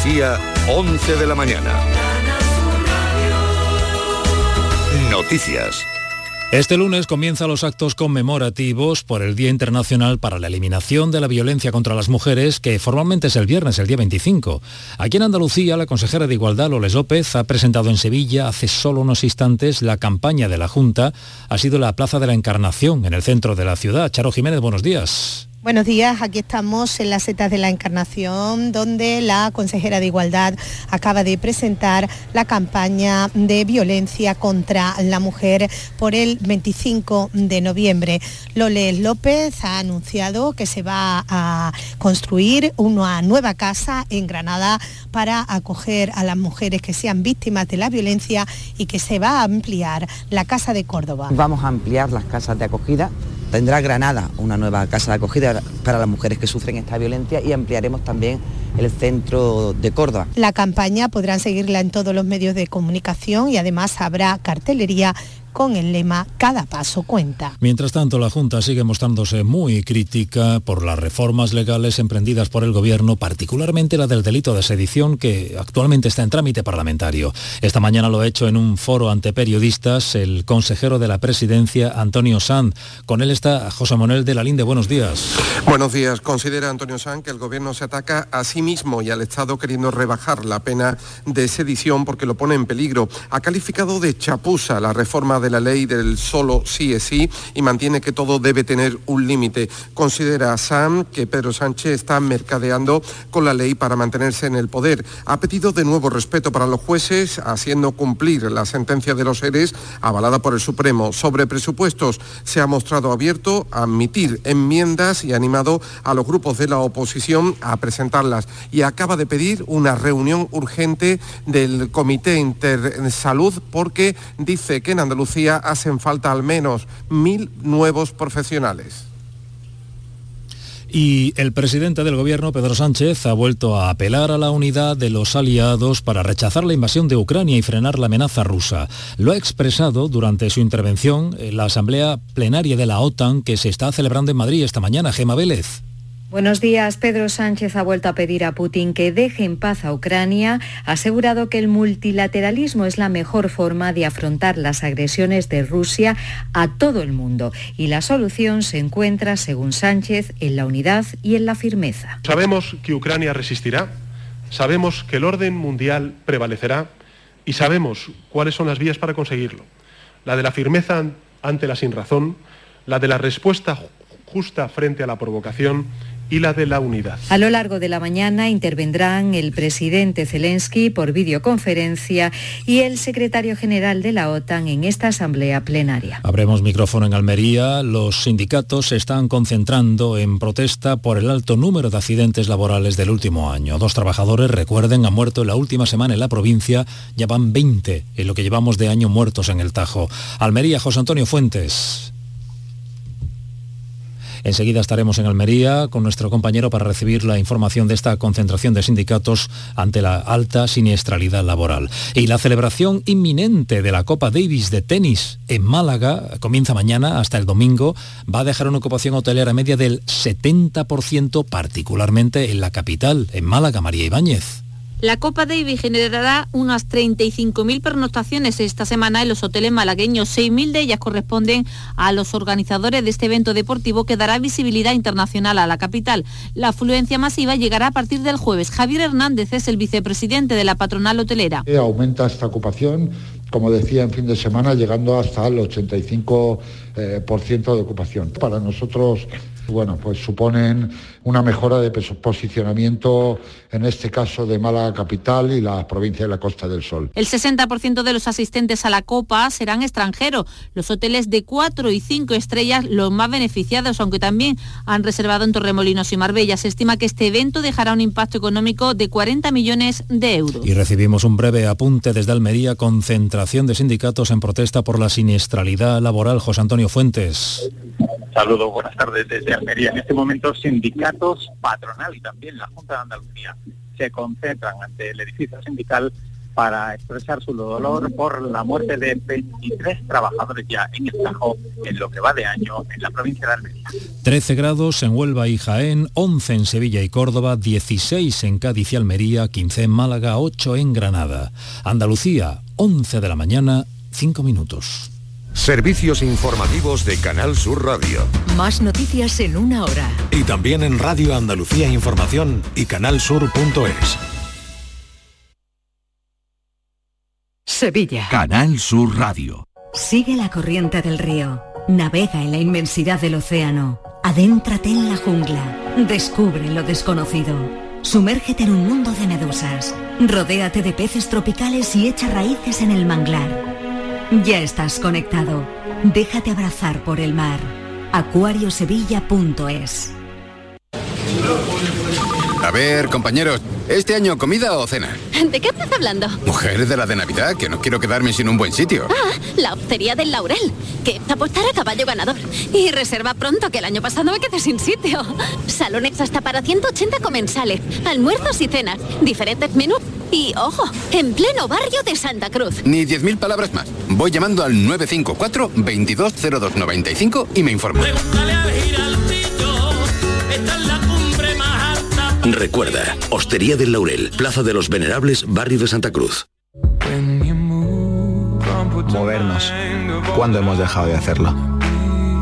Andalucía, 11 de la mañana. Noticias. Este lunes comienzan los actos conmemorativos por el Día Internacional para la Eliminación de la Violencia contra las Mujeres, que formalmente es el viernes, el día 25. Aquí en Andalucía, la consejera de Igualdad, Loles López, ha presentado en Sevilla hace solo unos instantes la campaña de la Junta. Ha sido la Plaza de la Encarnación, en el centro de la ciudad. Charo Jiménez, buenos días. Buenos días, aquí estamos en las setas de la Encarnación, donde la consejera de Igualdad acaba de presentar la campaña de violencia contra la mujer por el 25 de noviembre. Loles López ha anunciado que se va a construir una nueva casa en Granada para acoger a las mujeres que sean víctimas de la violencia y que se va a ampliar la Casa de Córdoba. Vamos a ampliar las casas de acogida Tendrá Granada una nueva casa de acogida para las mujeres que sufren esta violencia y ampliaremos también el centro de Córdoba. La campaña podrán seguirla en todos los medios de comunicación y además habrá cartelería con el lema Cada paso cuenta. Mientras tanto, la Junta sigue mostrándose muy crítica por las reformas legales emprendidas por el Gobierno, particularmente la del delito de sedición que actualmente está en trámite parlamentario. Esta mañana lo ha hecho en un foro ante periodistas el consejero de la presidencia, Antonio Sanz. Con él está José Manuel de la Linde. Buenos días. Buenos días. Considera Antonio Sanz que el Gobierno se ataca a sí mismo y al Estado queriendo rebajar la pena de sedición porque lo pone en peligro. Ha calificado de chapuza la reforma de la ley del solo sí es sí y mantiene que todo debe tener un límite. Considera Sam que Pedro Sánchez está mercadeando con la ley para mantenerse en el poder. Ha pedido de nuevo respeto para los jueces, haciendo cumplir la sentencia de los seres avalada por el Supremo. Sobre presupuestos, se ha mostrado abierto a admitir enmiendas y animado a los grupos de la oposición a presentarlas. Y acaba de pedir una reunión urgente del Comité Intersalud porque dice que en Andalucía hacen falta al menos mil nuevos profesionales. Y el presidente del gobierno, Pedro Sánchez, ha vuelto a apelar a la unidad de los aliados para rechazar la invasión de Ucrania y frenar la amenaza rusa. Lo ha expresado durante su intervención en la Asamblea Plenaria de la OTAN que se está celebrando en Madrid esta mañana. Gema Vélez. Buenos días. Pedro Sánchez ha vuelto a pedir a Putin que deje en paz a Ucrania. Ha asegurado que el multilateralismo es la mejor forma de afrontar las agresiones de Rusia a todo el mundo. Y la solución se encuentra, según Sánchez, en la unidad y en la firmeza. Sabemos que Ucrania resistirá, sabemos que el orden mundial prevalecerá y sabemos cuáles son las vías para conseguirlo. La de la firmeza ante la sinrazón, la de la respuesta justa frente a la provocación y la de la unidad. A lo largo de la mañana intervendrán el presidente Zelensky por videoconferencia y el secretario general de la OTAN en esta asamblea plenaria. Abremos micrófono en Almería. Los sindicatos se están concentrando en protesta por el alto número de accidentes laborales del último año. Dos trabajadores, recuerden, han muerto en la última semana en la provincia. Ya van 20 en lo que llevamos de año muertos en el Tajo. Almería, José Antonio Fuentes. Enseguida estaremos en Almería con nuestro compañero para recibir la información de esta concentración de sindicatos ante la alta siniestralidad laboral. Y la celebración inminente de la Copa Davis de tenis en Málaga comienza mañana hasta el domingo. Va a dejar una ocupación hotelera media del 70%, particularmente en la capital, en Málaga, María Ibáñez. La Copa Davis generará unas 35.000 pernotaciones esta semana en los hoteles malagueños. 6.000 de ellas corresponden a los organizadores de este evento deportivo que dará visibilidad internacional a la capital. La afluencia masiva llegará a partir del jueves. Javier Hernández es el vicepresidente de la patronal hotelera. Aumenta esta ocupación como decía, en fin de semana, llegando hasta el 85% eh, de ocupación. Para nosotros bueno, pues suponen una mejora de posicionamiento, en este caso de Málaga Capital y la provincia de la Costa del Sol. El 60% de los asistentes a la Copa serán extranjeros. Los hoteles de 4 y 5 estrellas los más beneficiados, aunque también han reservado en Torremolinos y Marbella. Se estima que este evento dejará un impacto económico de 40 millones de euros. Y recibimos un breve apunte desde Almería, concentración de sindicatos en protesta por la siniestralidad laboral. José Antonio Fuentes. Saludos, buenas tardes desde Almería. En este momento sindicatos patronal y también la Junta de Andalucía se concentran ante el edificio sindical para expresar su dolor por la muerte de 23 trabajadores ya en el Tajo en lo que va de año en la provincia de Almería. 13 grados en Huelva y Jaén, 11 en Sevilla y Córdoba, 16 en Cádiz y Almería, 15 en Málaga, 8 en Granada. Andalucía, 11 de la mañana, 5 minutos. Servicios informativos de Canal Sur Radio. Más noticias en una hora. Y también en Radio Andalucía Información y canalsur.es. Sevilla. Canal Sur Radio. Sigue la corriente del río. Navega en la inmensidad del océano. Adéntrate en la jungla. Descubre lo desconocido. Sumérgete en un mundo de medusas. Rodéate de peces tropicales y echa raíces en el manglar. Ya estás conectado. Déjate abrazar por el mar. acuariosevilla.es A ver, compañeros, ¿este año comida o cena? ¿De qué estás hablando? Mujer de la de Navidad, que no quiero quedarme sin un buen sitio. Ah, la hostería del Laurel, que apostar a caballo ganador. Y reserva pronto, que el año pasado me quedé sin sitio. Salones hasta para 180 comensales, almuerzos y cenas, diferentes menús. Y ojo, en pleno barrio de Santa Cruz. Ni 10.000 palabras más. Voy llamando al 954 220295 y me informo. Recuerda, Hostería del Laurel, Plaza de los Venerables, Barrio de Santa Cruz. Movernos. ¿Cuándo hemos dejado de hacerlo?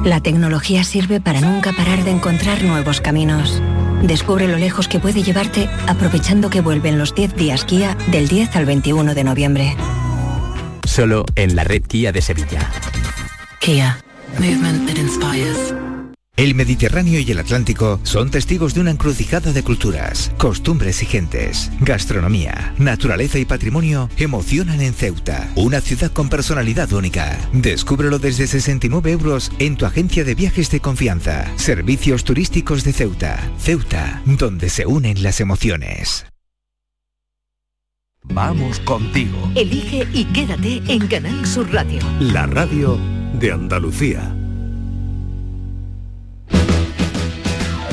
La tecnología sirve para nunca parar de encontrar nuevos caminos. Descubre lo lejos que puede llevarte aprovechando que vuelven los 10 días Kia del 10 al 21 de noviembre. Solo en la red Kia de Sevilla. Kia. Movement that inspires. El Mediterráneo y el Atlántico son testigos de una encrucijada de culturas, costumbres y gentes. Gastronomía, naturaleza y patrimonio emocionan en Ceuta, una ciudad con personalidad única. Descúbrelo desde 69 euros en tu agencia de viajes de confianza. Servicios turísticos de Ceuta. Ceuta, donde se unen las emociones. Vamos contigo. Elige y quédate en Canal Sur Radio. La radio de Andalucía.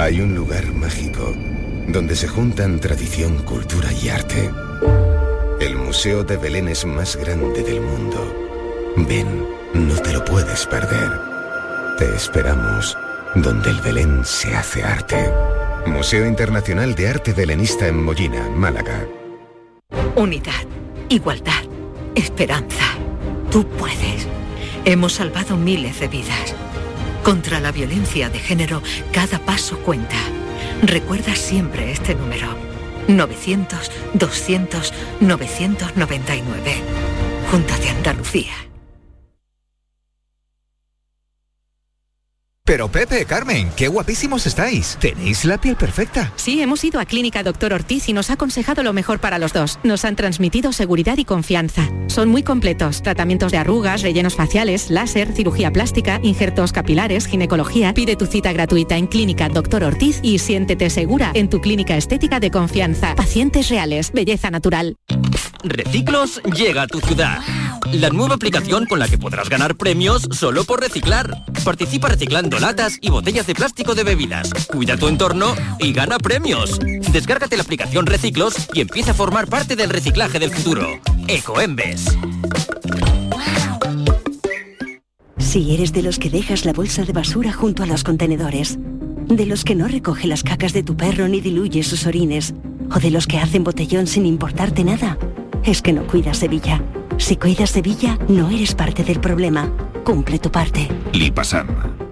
Hay un lugar mágico donde se juntan tradición, cultura y arte. El Museo de Belén es más grande del mundo. Ven, no te lo puedes perder. Te esperamos donde el Belén se hace arte. Museo Internacional de Arte Belenista en Mollina, Málaga. Unidad, igualdad, esperanza. Tú puedes. Hemos salvado miles de vidas. Contra la violencia de género, cada paso cuenta. Recuerda siempre este número. 900-200-999. Junta de Andalucía. Pero Pepe, Carmen, qué guapísimos estáis. Tenéis la piel perfecta. Sí, hemos ido a Clínica Doctor Ortiz y nos ha aconsejado lo mejor para los dos. Nos han transmitido seguridad y confianza. Son muy completos. Tratamientos de arrugas, rellenos faciales, láser, cirugía plástica, injertos capilares, ginecología. Pide tu cita gratuita en Clínica Doctor Ortiz y siéntete segura en tu clínica estética de confianza. Pacientes reales, belleza natural. Reciclos llega a tu ciudad. La nueva aplicación con la que podrás ganar premios solo por reciclar. Participa reciclando latas y botellas de plástico de bebidas. Cuida tu entorno y gana premios. Descárgate la aplicación Reciclos y empieza a formar parte del reciclaje del futuro. Ecoembes. Si eres de los que dejas la bolsa de basura junto a los contenedores, de los que no recoge las cacas de tu perro ni diluye sus orines, o de los que hacen botellón sin importarte nada, es que no cuidas Sevilla. Si cuidas Sevilla, no eres parte del problema. Cumple tu parte. Lipasam.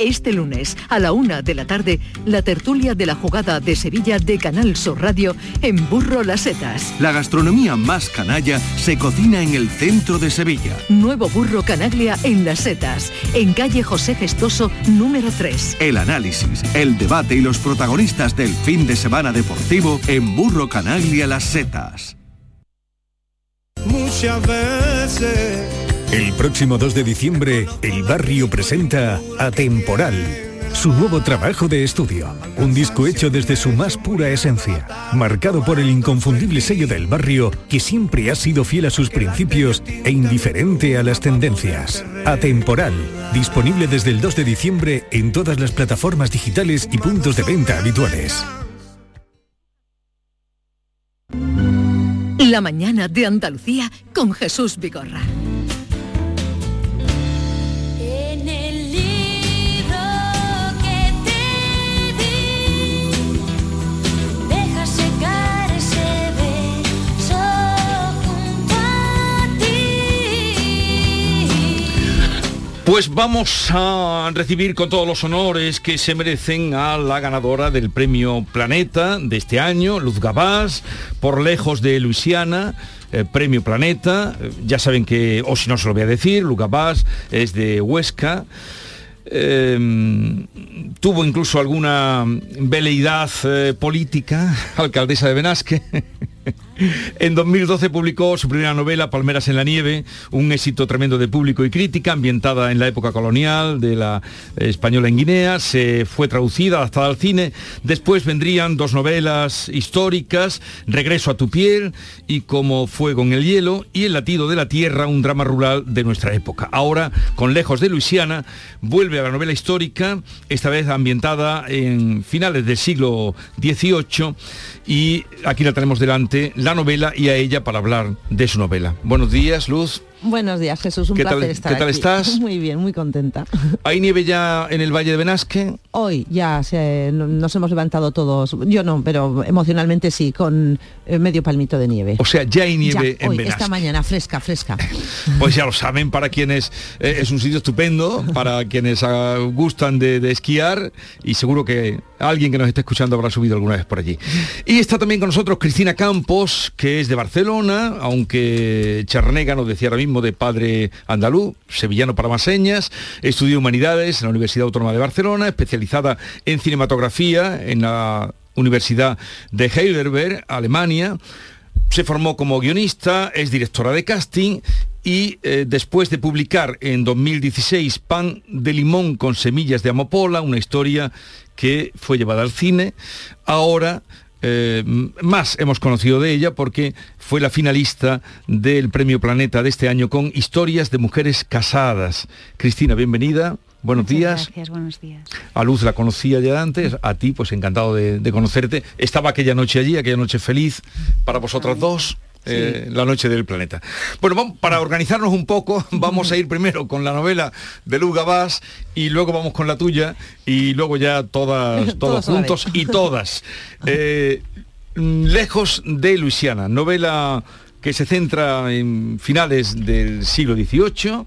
Este lunes, a la una de la tarde, la tertulia de la jugada de Sevilla de Canal Sur Radio en Burro Las Setas. La gastronomía más canalla se cocina en el centro de Sevilla. Nuevo Burro Canaglia en Las Setas, en calle José Gestoso, número 3. El análisis, el debate y los protagonistas del fin de semana deportivo en Burro Canaglia Las Setas. Muchas veces el próximo 2 de diciembre, el barrio presenta Atemporal, su nuevo trabajo de estudio. Un disco hecho desde su más pura esencia, marcado por el inconfundible sello del barrio que siempre ha sido fiel a sus principios e indiferente a las tendencias. Atemporal, disponible desde el 2 de diciembre en todas las plataformas digitales y puntos de venta habituales. La mañana de Andalucía con Jesús Vigorra. Pues vamos a recibir con todos los honores que se merecen a la ganadora del premio Planeta de este año, Luz Gabás, por lejos de Luisiana. Eh, premio Planeta, eh, ya saben que, o si no se lo voy a decir, Luz Gabás es de Huesca. Em, tuvo incluso alguna veleidad eh, política, alcaldesa de Benasque. En 2012 publicó su primera novela, Palmeras en la Nieve, un éxito tremendo de público y crítica, ambientada en la época colonial de la española en Guinea. Se fue traducida, adaptada al cine. Después vendrían dos novelas históricas, Regreso a tu piel y Como fuego en el hielo, y El latido de la tierra, un drama rural de nuestra época. Ahora, con Lejos de Luisiana, vuelve a la novela histórica, esta vez ambientada en finales del siglo XVIII, y aquí la tenemos delante, la novela y a ella para hablar de su novela. Buenos días, Luz. Buenos días, Jesús. Un ¿Qué placer tal, estar ¿qué tal aquí. estás? Muy bien, muy contenta. ¿Hay nieve ya en el Valle de Benasque? Hoy ya se- nos hemos levantado todos, yo no, pero emocionalmente sí, con eh, medio palmito de nieve. O sea, ya hay nieve Ya, en hoy, Benasque. esta mañana, fresca, fresca. Pues ya lo saben, para quienes eh, es un sitio estupendo, para quienes ah, gustan de, de esquiar y seguro que alguien que nos esté escuchando habrá subido alguna vez por allí. Y está también con nosotros Cristina Campos, que es de Barcelona, aunque Charnega nos decía ahora mismo de padre andaluz, sevillano para más señas, estudió humanidades en la Universidad Autónoma de Barcelona, especializada en cinematografía en la Universidad de Heidelberg, Alemania. Se formó como guionista, es directora de casting y eh, después de publicar en 2016 Pan de limón con semillas de amapola, una historia que fue llevada al cine, ahora eh, más hemos conocido de ella porque fue la finalista del Premio Planeta de este año con Historias de Mujeres Casadas. Cristina, bienvenida. Buenos días. Gracias, buenos días. A Luz la conocía ya antes, a ti pues encantado de, de conocerte. Estaba aquella noche allí, aquella noche feliz para vosotras dos. eh, la noche del planeta. Bueno, vamos, para organizarnos un poco, vamos a ir primero con la novela de Luz Gabás y luego vamos con la tuya y luego ya todas, todos juntos y todas. Eh, Lejos de Luisiana, novela que se centra en finales del siglo XVIII,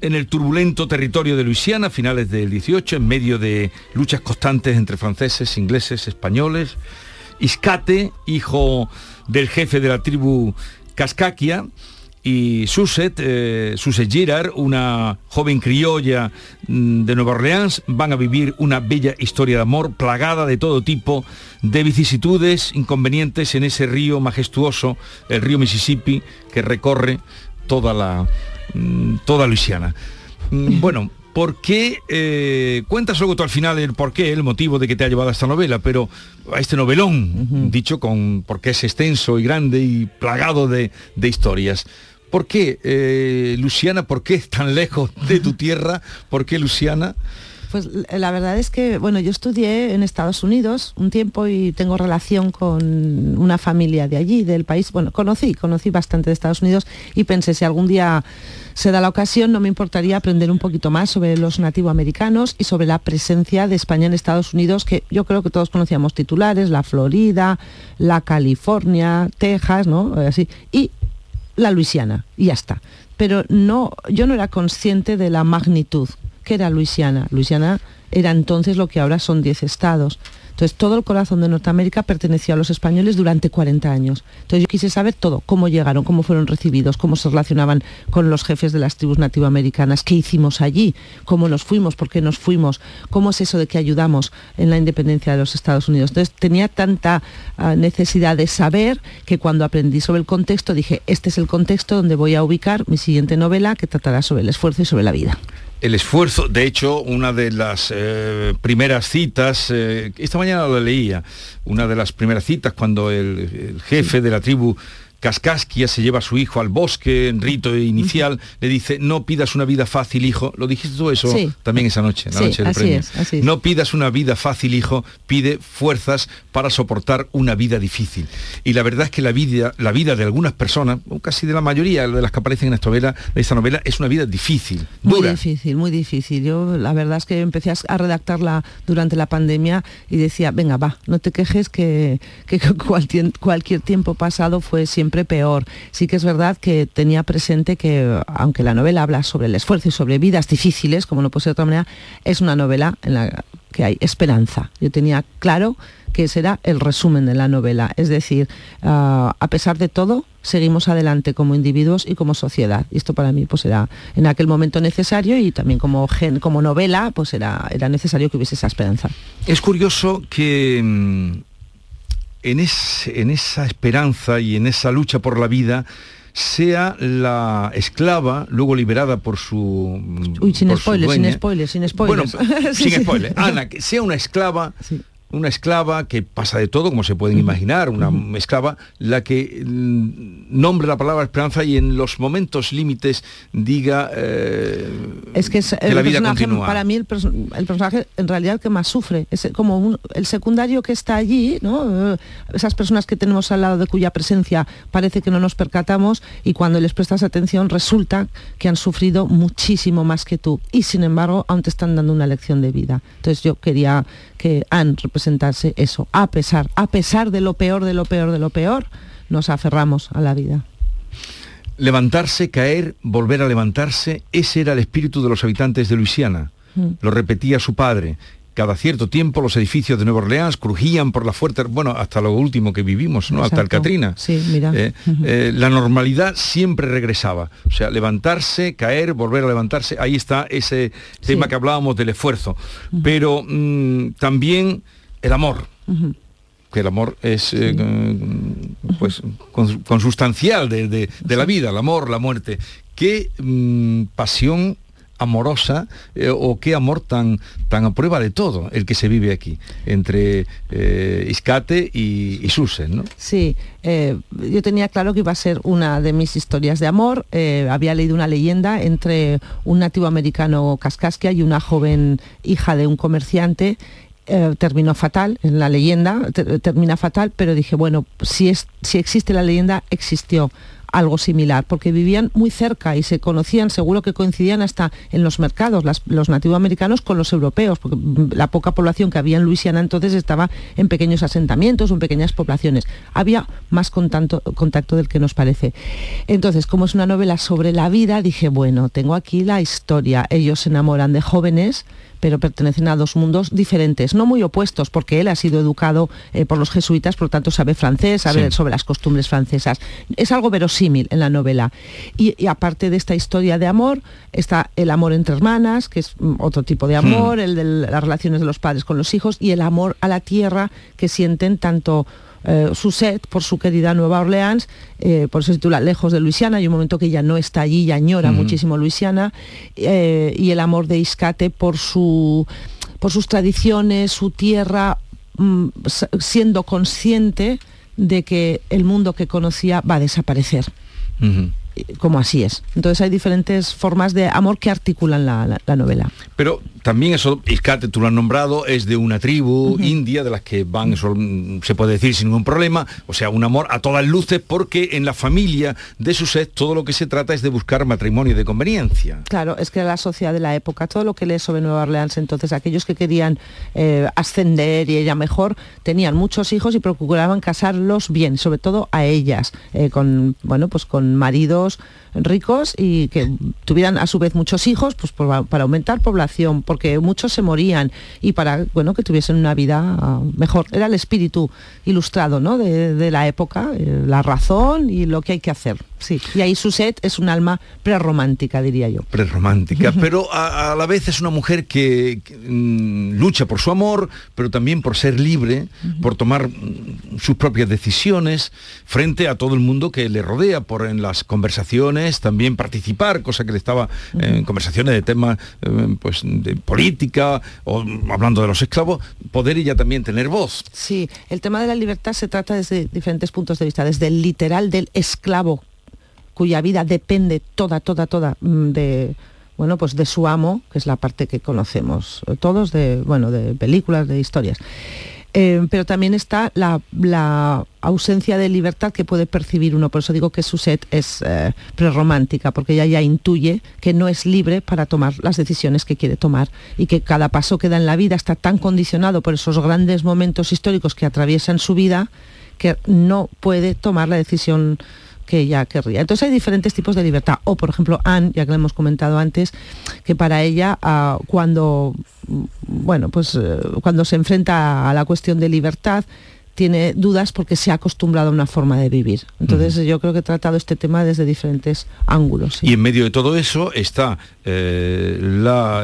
en el turbulento territorio de Luisiana, finales del 18, en medio de luchas constantes entre franceses, ingleses, españoles. Iscate, hijo del jefe de la tribu Cascaquia, y Suset, eh, Suset Girard, una joven criolla mm, de Nueva Orleans, van a vivir una bella historia de amor plagada de todo tipo de vicisitudes, inconvenientes en ese río majestuoso, el río Mississippi, que recorre toda la mm, toda Luisiana. Mm, Bueno, ¿por qué? eh, cuentas luego tú al final el por qué, el motivo de que te ha llevado a esta novela, pero a este novelón, dicho con porque es extenso y grande y plagado de, de historias. ¿Por qué, eh, Luciana, por qué tan lejos de tu tierra? ¿Por qué Luciana? Pues la verdad es que, bueno, yo estudié en Estados Unidos un tiempo y tengo relación con una familia de allí, del país. Bueno, conocí, conocí bastante de Estados Unidos y pensé si algún día se da la ocasión, no me importaría aprender un poquito más sobre los nativoamericanos y sobre la presencia de España en Estados Unidos, que yo creo que todos conocíamos titulares, la Florida, la California, Texas, ¿no? Eh, Así. Y la Luisiana, y ya está. Pero no, yo no era consciente de la magnitud ¿qué era Luisiana? Luisiana era entonces lo que ahora son 10 estados. Entonces, todo el corazón de Norteamérica pertenecía a los españoles durante 40 años. Entonces, yo quise saber todo, cómo llegaron, cómo fueron recibidos, cómo se relacionaban con los jefes de las tribus nativoamericanas, qué hicimos allí, cómo nos fuimos, por qué nos fuimos, cómo es eso de que ayudamos en la independencia de los Estados Unidos. Entonces, tenía tanta uh, necesidad de saber que cuando aprendí sobre el contexto dije, este es el contexto donde voy a ubicar mi siguiente novela que tratará sobre el esfuerzo y sobre la vida el esfuerzo, de hecho, una de las eh, primeras citas, eh, esta mañana lo leía, una de las primeras citas cuando el, el jefe de la tribu Cascasquia se lleva a su hijo al bosque en rito inicial, le dice, no pidas una vida fácil, hijo. ¿Lo dijiste tú eso sí. también esa noche, la sí, noche del así premio? Es, así es. No pidas una vida fácil, hijo, pide fuerzas para soportar una vida difícil. Y la verdad es que la vida, la vida de algunas personas, o casi de la mayoría de las que aparecen en esta novela, de esta novela es una vida difícil, dura. Muy difícil, muy difícil. Yo la verdad es que empecé a redactarla durante la pandemia y decía, venga, va, no te quejes que, que cualquier, cualquier tiempo pasado fue siempre peor sí que es verdad que tenía presente que, aunque la novela habla sobre el esfuerzo y sobre vidas difíciles, como no puede ser de otra manera, es una novela en la que hay esperanza. Yo tenía claro que ese era el resumen de la novela. Es decir, uh, a pesar de todo, seguimos adelante como individuos y como sociedad. Y esto para mí pues era en aquel momento necesario y también como, gen, como novela pues era, era necesario que hubiese esa esperanza. Es curioso que mm, en, es, en esa esperanza y en esa lucha por la vida sea la esclava, luego liberada por su. Uy, sin spoilers, sin spoilers, sin spoilers. Bueno, Sí, sin sí. spoilers. Ana, que sea una esclava. Una esclava que pasa de todo, como se pueden imaginar, una esclava, la que mm, nombre la palabra esperanza y en los momentos límites diga eh, Es que, es que el la vida personaje, continúa. para mí el, perso- el personaje en realidad el que más sufre es como un- el secundario que está allí, ¿no? Eh, esas personas que tenemos al lado de cuya presencia parece que no nos percatamos y cuando les prestas atención resulta que han sufrido muchísimo más que tú y sin embargo aún te están dando una lección de vida. Entonces yo quería que Anne representase eso, a pesar, a pesar de lo peor, de lo peor, de lo peor, nos aferramos a la vida. Levantarse, caer, volver a levantarse, ese era el espíritu de los habitantes de Luisiana. Mm. Lo repetía su padre. Cada cierto tiempo los edificios de Nueva Orleans crujían por la fuerte, bueno, hasta lo último que vivimos, ¿no? Hasta el Exacto. Katrina. Sí, mira. Eh, eh, la normalidad siempre regresaba. O sea, levantarse, caer, volver a levantarse, ahí está ese tema que hablábamos del esfuerzo. Pero mm, también el amor que el amor es eh, pues cons- consustancial de, de- de la vida, el amor, la muerte. Qué mm, pasión amorosa eh, o qué amor tan, tan a prueba de todo el que se vive aquí entre eh, Iscate y, y Susan, ¿no? Sí, eh, yo tenía claro que iba a ser una de mis historias de amor. Eh, había leído una leyenda entre un nativo americano cascasquia y una joven hija de un comerciante. Terminó fatal en la leyenda, ter- termina fatal, pero dije, bueno, si, es, si existe la leyenda, existió algo similar, porque vivían muy cerca y se conocían, seguro que coincidían hasta en los mercados, las- los nativoamericanos con los europeos, porque la poca población que había en Luisiana entonces estaba en pequeños asentamientos o en pequeñas poblaciones. Había más contacto del que nos parece. Entonces, como es una novela sobre la vida, dije, bueno, tengo aquí la historia. Ellos se enamoran de jóvenes pero pertenecen a dos mundos diferentes, no muy opuestos, porque él ha sido educado eh, por los jesuitas, por lo tanto sabe francés, sabe Sí. sobre las costumbres francesas. Es algo verosímil en la novela. Y, y aparte de esta historia de amor, está el amor entre hermanas, que es mm, otro tipo de amor, el de las relaciones de los padres con los hijos, y el amor a la tierra que sienten tanto eh, Suzette por su querida Nueva Orleans, eh, por eso se titula Lejos de Luisiana, hay un momento que ella no está allí y añora muchísimo Luisiana, eh, y el amor de Iscate por, su, por sus tradiciones, su tierra, mm, siendo consciente de que el mundo que conocía va a desaparecer. Como así es. Entonces hay diferentes formas de amor que articulan la- la- la novela. Pero también eso, Iscate, tú lo has nombrado, es de una tribu india de las que van, eso, mm, se puede decir sin ningún problema, o sea, un amor a todas luces, porque en la familia de Suset todo lo que se trata es de buscar matrimonio de conveniencia. Claro, es que la sociedad de la época, todo lo que lees sobre Nueva Orleans, entonces aquellos que querían eh, ascender y ella mejor, tenían muchos hijos y procuraban casarlos bien, sobre todo a ellas, eh, con bueno, pues con maridos ricos y que tuvieran a su vez muchos hijos, pues para aumentar población, porque muchos se morían y para bueno que tuviesen una vida ah, mejor. Era el espíritu ilustrado ¿no? de, la época, eh, la razón y lo que hay que hacer. Sí. Y ahí Suset es un alma prerromántica, diría yo. Prerromántica, pero a, la vez es una mujer que, mm, lucha por su amor, pero también por ser libre, por tomar mm, sus propias decisiones frente a todo el mundo que le rodea, por en las conversaciones también participar, cosa que le estaba en conversaciones de temas eh, pues, de política o hablando de los esclavos, poder ella también tener voz. Sí, el tema de la libertad se trata desde diferentes puntos de vista, desde el literal del esclavo cuya vida depende toda, toda, toda mm, de, bueno, pues de su amo, que es la parte que conocemos todos de, bueno, de películas, de historias. Eh, pero también está la, ausencia de libertad que puede percibir uno. Por eso digo que Suset es eh, prerromántica, porque ella ya intuye que no es libre para tomar las decisiones que quiere tomar y que cada paso que da en la vida está tan condicionado por esos grandes momentos históricos que atraviesan su vida que no puede tomar la decisión que ella querría. Entonces hay diferentes tipos de libertad. O, por ejemplo, Anne, ya que lo hemos comentado antes, que para ella, ah, cuando, bueno, pues, eh, cuando se enfrenta a la cuestión de libertad, tiene dudas porque se ha acostumbrado a una forma de vivir. Entonces yo creo que he tratado este tema desde diferentes ángulos. Y en medio de todo eso está eh,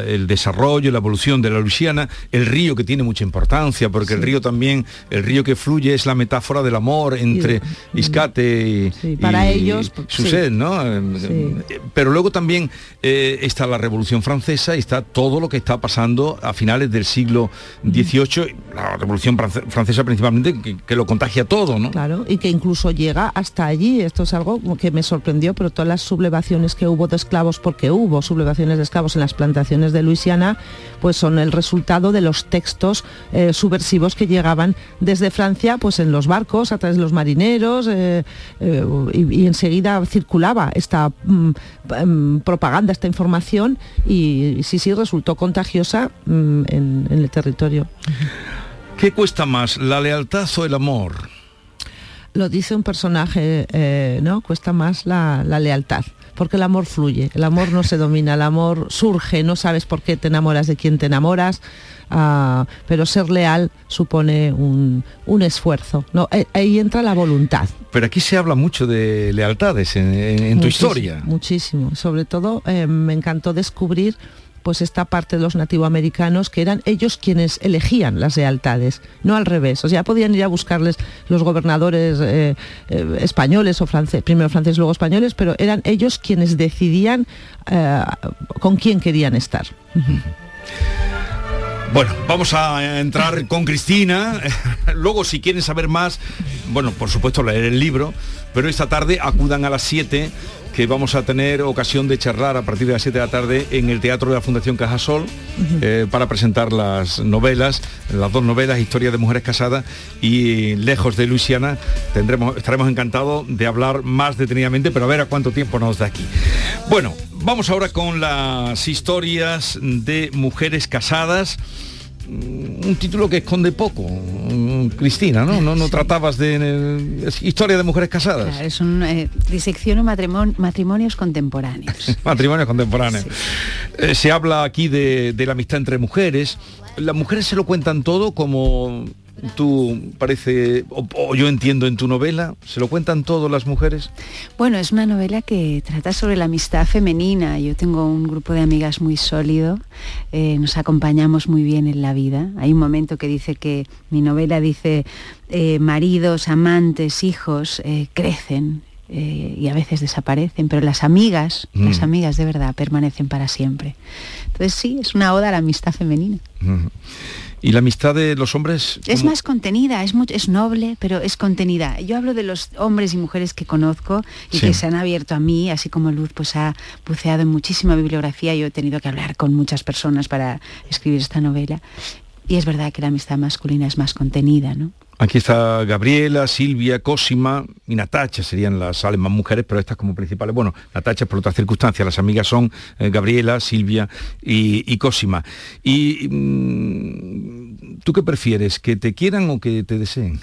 el desarrollo, la evolución de la Luisiana, el río que tiene mucha importancia, porque el río también, el río que fluye es la metáfora del amor entre Iscate y, para ellos, su sed, ¿no? Eh, pero luego también eh, está la Revolución Francesa y está todo lo que está pasando a finales del siglo XVIII, la Revolución Francesa principalmente, que, lo contagia todo, ¿no? Claro, y que incluso llega hasta allí. Esto es algo que me sorprendió, pero todas las sublevaciones que hubo de esclavos, porque hubo sublevaciones de esclavos en las plantaciones de Luisiana, pues son el resultado de los textos eh, subversivos que llegaban desde Francia, pues en los barcos, a través de los marineros, eh, eh, y, enseguida circulaba esta mm, mm, propaganda, esta información, y, sí, sí, resultó contagiosa mm, en, en el territorio. ¿Qué cuesta más, la lealtad o el amor? Lo dice un personaje, eh, ¿no? Cuesta más la, lealtad porque el amor fluye, el amor no se domina, el amor surge, no sabes por qué te enamoras de quién te enamoras, ah, pero ser leal supone un, esfuerzo. ¿no? Eh, ahí entra la voluntad. Pero aquí se habla mucho de lealtades en, tu historia. Muchísimo, sobre todo eh, me encantó descubrir pues esta parte de los nativoamericanos que eran ellos quienes elegían las lealtades, no al revés. O sea, podían ir a buscarles los gobernadores eh, eh, españoles o franceses, primero franceses, luego españoles, pero eran ellos quienes decidían eh, con quién querían estar. Bueno, vamos a entrar con Cristina. Luego, si quieren saber más, bueno, por supuesto leer el libro, pero esta tarde acudan a las 7 que vamos a tener ocasión de charlar a partir de las 7 de la tarde en el Teatro de la Fundación Cajasol eh, para presentar las novelas, las dos novelas, Historia de Mujeres Casadas y Lejos de Luisiana. Tendremos, estaremos encantados de hablar más detenidamente, pero a ver a cuánto tiempo nos da aquí. Bueno, vamos ahora con las historias de mujeres casadas un título que esconde poco, mm, Cristina, ¿no? No, no tratabas de historia de mujeres casadas. es un eh, disección matrimonios contemporáneos. matrimonios contemporáneos. Eh, se habla aquí de, de la amistad entre mujeres. Las mujeres se lo cuentan todo como tú parece, o, yo entiendo en tu novela, ¿se lo cuentan todas las mujeres? Bueno, es una novela que trata sobre la amistad femenina. Yo tengo un grupo de amigas muy sólido, eh, nos acompañamos muy bien en la vida. Hay un momento que dice que mi novela dice eh, maridos, amantes, hijos eh, crecen, y a veces desaparecen, pero las amigas, las mm. amigas de verdad permanecen para siempre. Entonces sí, es una oda a la amistad femenina. ¿Y la amistad de los hombres? Es más contenida, es, es noble, pero es contenida. Yo hablo de los hombres y mujeres que conozco y que se han abierto a mí, así como Luz pues ha buceado en muchísima bibliografía. Yo he tenido que hablar con muchas personas para escribir esta novela. Y es verdad que la amistad masculina es más contenida, ¿no? Aquí está Gabriela, Silvia, Cosima y Natacha, serían las más mujeres, pero estas como principales. Bueno, Natacha por otras circunstancias, las amigas son eh, Gabriela, Silvia y, Cosima. Y mm, ¿tú qué prefieres? ¿Que te quieran o que te deseen?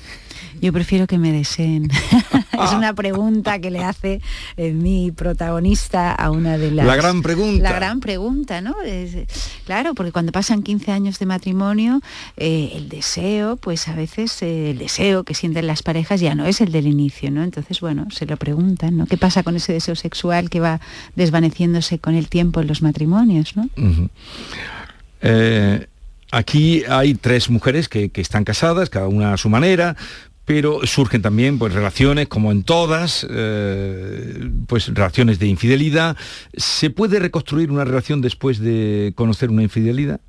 Yo prefiero que me deseen. es una pregunta que le hace eh, mi protagonista a una de las... La gran pregunta. La gran pregunta, ¿no? Es- claro, porque cuando pasan 15 años de matrimonio, eh, el deseo, pues a veces eh, el deseo que sienten las parejas ya no es el del inicio, ¿no? Entonces, bueno, se lo preguntan, ¿no? ¿Qué pasa con ese deseo sexual que va desvaneciéndose con el tiempo en los matrimonios, ¿no? Aquí hay tres mujeres que, que están casadas, cada una a su manera, pero surgen también pues relaciones como en todas, eh, pues relaciones de infidelidad. ¿Se puede reconstruir una relación después de conocer una infidelidad?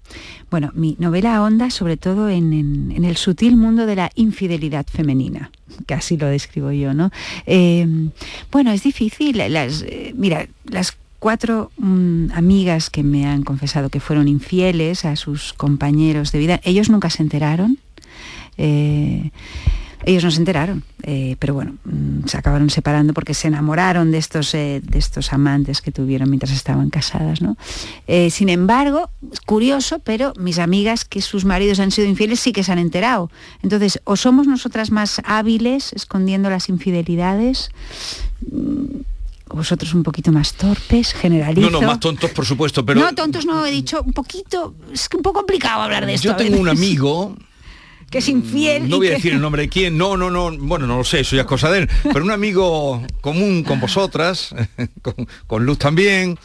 Bueno, mi novela ahonda sobre todo en, el sutil mundo de la infidelidad femenina, que así lo describo yo, ¿no? Eh, bueno, es difícil. Eh, mira, las cuatro mm, amigas que me han confesado que fueron infieles a sus compañeros de vida, ellos nunca se enteraron. Eh, ellos no se enteraron, eh, pero bueno, mm, se acabaron separando porque se enamoraron de estos, eh, de estos amantes que tuvieron mientras estaban casadas. ¿no? Eh, sin embargo, es curioso, pero mis amigas que sus maridos han sido infieles sí que se han enterado. Entonces, o somos nosotras más hábiles escondiendo las infidelidades, mm, o vosotros un poquito más torpes, generalizo. No, no, más tontos por supuesto, pero no, tontos no, he dicho un poquito, es que un poco complicado hablar de esto. yo tengo un amigo que es infiel. No y voy a decir el nombre de quién, no, no, no, bueno, no lo sé, eso ya es cosa de él, pero un amigo común con vosotras, con, con Luz también,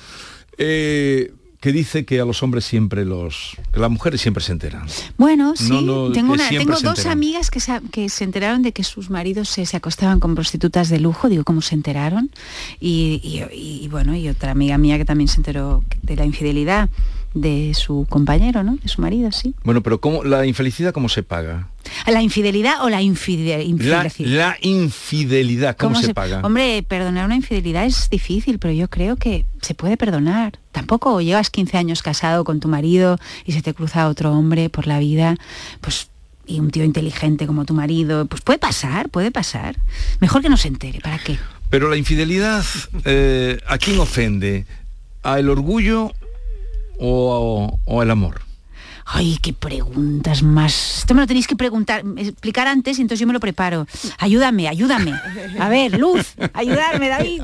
eh, que dice que a los hombres siempre los, que las mujeres siempre se enteran. Bueno, sí, No, no, tengo, una, tengo dos amigas que se, que se enteraron de que sus maridos se, se acostaban con prostitutas de lujo, digo, ¿cómo se enteraron? Y, y- y, bueno, y otra amiga mía que también se enteró de la infidelidad de su compañero, ¿no? De su marido, sí. Bueno, pero ¿cómo, la infelicidad cómo se paga? ¿La infidelidad o la infide- La, infidelidad? la infidelidad, ¿cómo, se, paga? Hombre, perdonar una infidelidad es difícil, pero yo creo que se puede perdonar. Tampoco llevas 15 años casado con tu marido y se te cruza otro hombre por la vida, pues y un tío inteligente como tu marido, pues puede pasar, puede pasar. Mejor que no se entere, ¿para qué? Pero la infidelidad, eh, ¿a quién ofende? ¿A el orgullo o, o el amor? Ay, qué preguntas más. Esto me lo tenéis que preguntar, explicar antes y entonces yo me lo preparo. Ayúdame, ayúdame. A ver, Luz, ayudarme, David.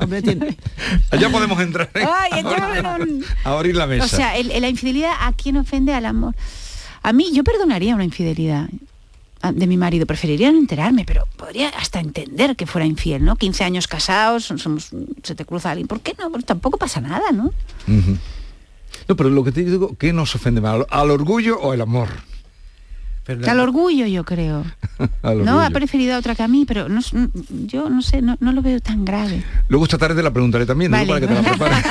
Allá podemos entrar ¿eh? Ay, a, abrir, entonces, a abrir la mesa. O sea, el- el- la infidelidad, ¿a quién ofende al amor? A mí, yo perdonaría una infidelidad ah, de mi marido. Preferiría no enterarme, pero podría hasta entender que fuera infiel, ¿no? 15 años casados, somos, se te cruza alguien. ¿Por qué no? Pues tampoco pasa nada, ¿no? No, pero lo que te digo, ¿qué nos ofende más? ¿Al, al orgullo o el amor? Al orgullo, yo creo. Al No, ha preferido a otra que a mí, pero no, yo no sé, no, no lo veo tan grave. Luego esta tarde la preguntaré también, Vale. para que te la prepares.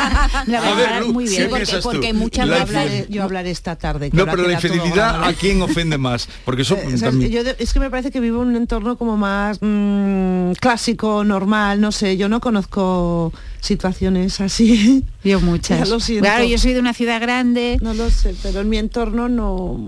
La A ver, verdad, Luz, muy ¿qué bien. piensas tú? muchas La yo hablaré, yo hablaré esta tarde. que No, pero la grabado. ¿a quién ofende más? Porque eso Eh, también... Yo de- es que me parece que vivo en un entorno como más mm, clásico, normal, no sé, yo no conozco situaciones así. Yo muchas. Ya lo siento. Claro, yo soy de una ciudad grande. No lo sé, pero en mi entorno no...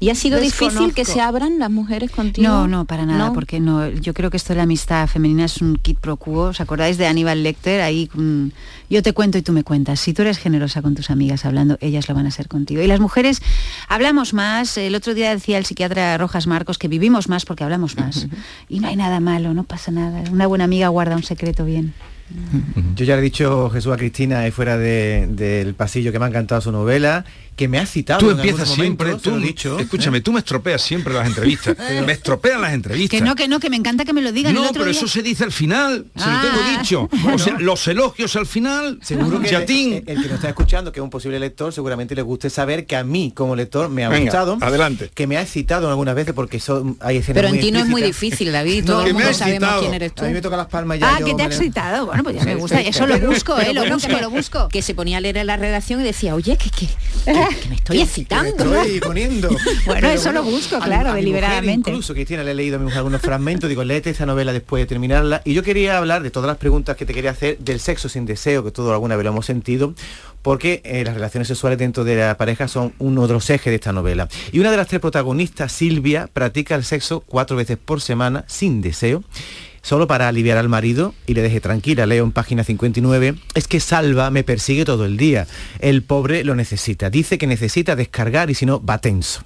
¿Y ha sido difícil que se abran las mujeres contigo? No, no, para nada, ¿No? porque no, yo creo que esto de la amistad femenina es un kit pro quo. ¿Os acordáis de Aníbal Lecter? Ahí mm, yo te cuento y tú me cuentas. Si tú eres generosa con tus amigas hablando, ellas lo van a ser contigo. Y las mujeres hablamos más. El otro día decía el psiquiatra Rojas Marcos que vivimos más porque hablamos más. Y no hay nada malo, no pasa nada. Una buena amiga guarda un secreto bien. Yo ya le he dicho Jesús a Cristina ahí fuera de- del pasillo que me ha encantado su novela, que me ha citado. Tú en empiezas algunos siempre, tú, lo he dicho, escúchame, ¿eh? tú me estropeas siempre las entrevistas. me estropean las entrevistas. Que no, que no, que me encanta que me lo digan. No, el otro pero día- eso se dice al final, se Ah. lo tengo dicho. O sea, los elogios al final, Seguro que Chatín. el, el que nos está escuchando, que es un posible lector, seguramente le guste saber que a mí como lector me ha Venga, gustado. adelante. Que me ha excitado algunas veces porque son, hay escenas Pero en ti no es muy difícil, David. Todo el mundo sabemos quién eres tú. A mí me toca las palmas ya. Ah, yo que te ha excitado. Bueno, pues ya me gusta. Eso lo busco, ¿eh? Lo busco, que- lo busco. Que se ponía a leer en la redacción y decía, oye, que, que, que- que me estoy excitando. Me estoy poniendo. Bueno, Pero eso lo busco, claro, a deliberadamente. incluso, Cristina, le he leído a mi mujer algunos fragmentos, digo, léete esta novela después de terminarla. Y yo quería hablar de todas las preguntas que te quería hacer del sexo sin deseo, que todos alguna vez lo hemos sentido, porque eh, las relaciones sexuales dentro de la pareja son uno de los ejes de esta novela. Y una de las tres protagonistas, Silvia, practica el sexo cuatro veces por semana sin deseo. Solo para aliviar al marido y le deje tranquila. Leo en página 59, es que Salva me persigue todo el día. El pobre lo necesita. Dice que necesita descargar y si no, va tenso.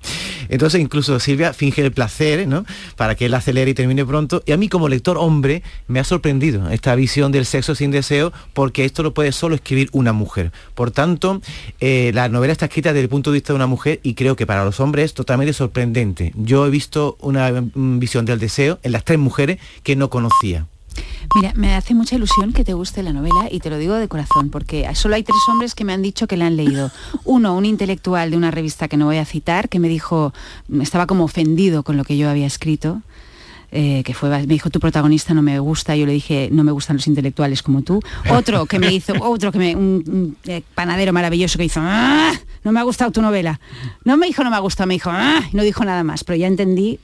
Entonces incluso Silvia finge el placer, ¿no? Para que él acelere y termine pronto. Y a mí como lector hombre me ha sorprendido esta visión del sexo sin deseo porque esto lo puede solo escribir una mujer. Por tanto, eh, la novela está escrita desde el punto de vista de una mujer y creo que para los hombres es totalmente sorprendente. Yo he visto una mm, visión del deseo en las tres mujeres que no Mira, me hace mucha ilusión que te guste la novela y te lo digo de corazón, porque solo hay tres hombres que me han dicho que la han leído. Uno, un intelectual de una revista que no voy a citar, que me dijo, estaba como ofendido con lo que yo había escrito. eh, que fue, me dijo tu protagonista no me gusta, yo le dije no me gustan los intelectuales como tú. Otro que me hizo, otro que me, un, un, eh, panadero maravilloso que hizo, "Ah, no me ha gustado tu novela. No me dijo no me ha gustado, me dijo, "Ah", no dijo nada más, pero ya entendí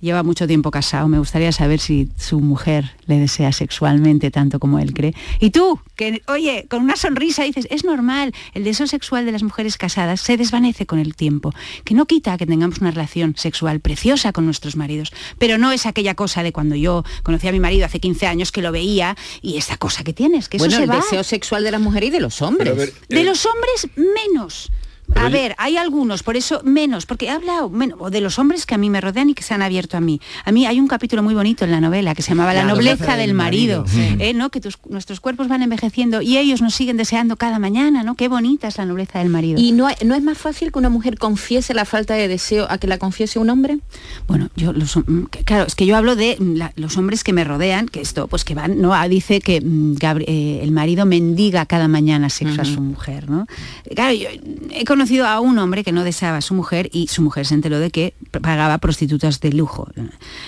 lleva mucho tiempo casado. Me gustaría saber si su mujer le desea sexualmente tanto como él cree. Y tú, que oye, con una sonrisa dices, es normal, el deseo sexual de las mujeres casadas se desvanece con el tiempo, que no quita que tengamos una relación sexual preciosa con nuestros maridos, pero no es aquella cosa de cuando yo conocí a mi marido hace 15 años que lo veía y esa cosa que tienes, que bueno, eso se el va. deseo sexual de las mujeres y de los hombres. De eh, los hombres menos. Pero a yo- ver, hay algunos, por eso menos, porque he hablado de los hombres que a mí me rodean y que se han abierto a mí. A mí hay un capítulo muy bonito en la novela que se llamaba La, nobleza, del marido, ¿eh? ¿no? Que tus- nuestros cuerpos van envejeciendo y ellos nos siguen deseando cada mañana, ¿no? Qué bonita es la nobleza del marido. ¿Y no, hay- no es más fácil que una mujer confiese la falta de deseo a que la confiese un hombre? Bueno, yo los, mm, claro, es que yo hablo de mm, la- los hombres que me rodean, que esto, pues que van, ¿no? Ah, dice que mm, eh, el marido mendiga cada mañana sexo a su mujer, ¿no? Claro, yo he conocido a un hombre que no deseaba a su mujer y su mujer se enteró de que pagaba prostitutas de lujo.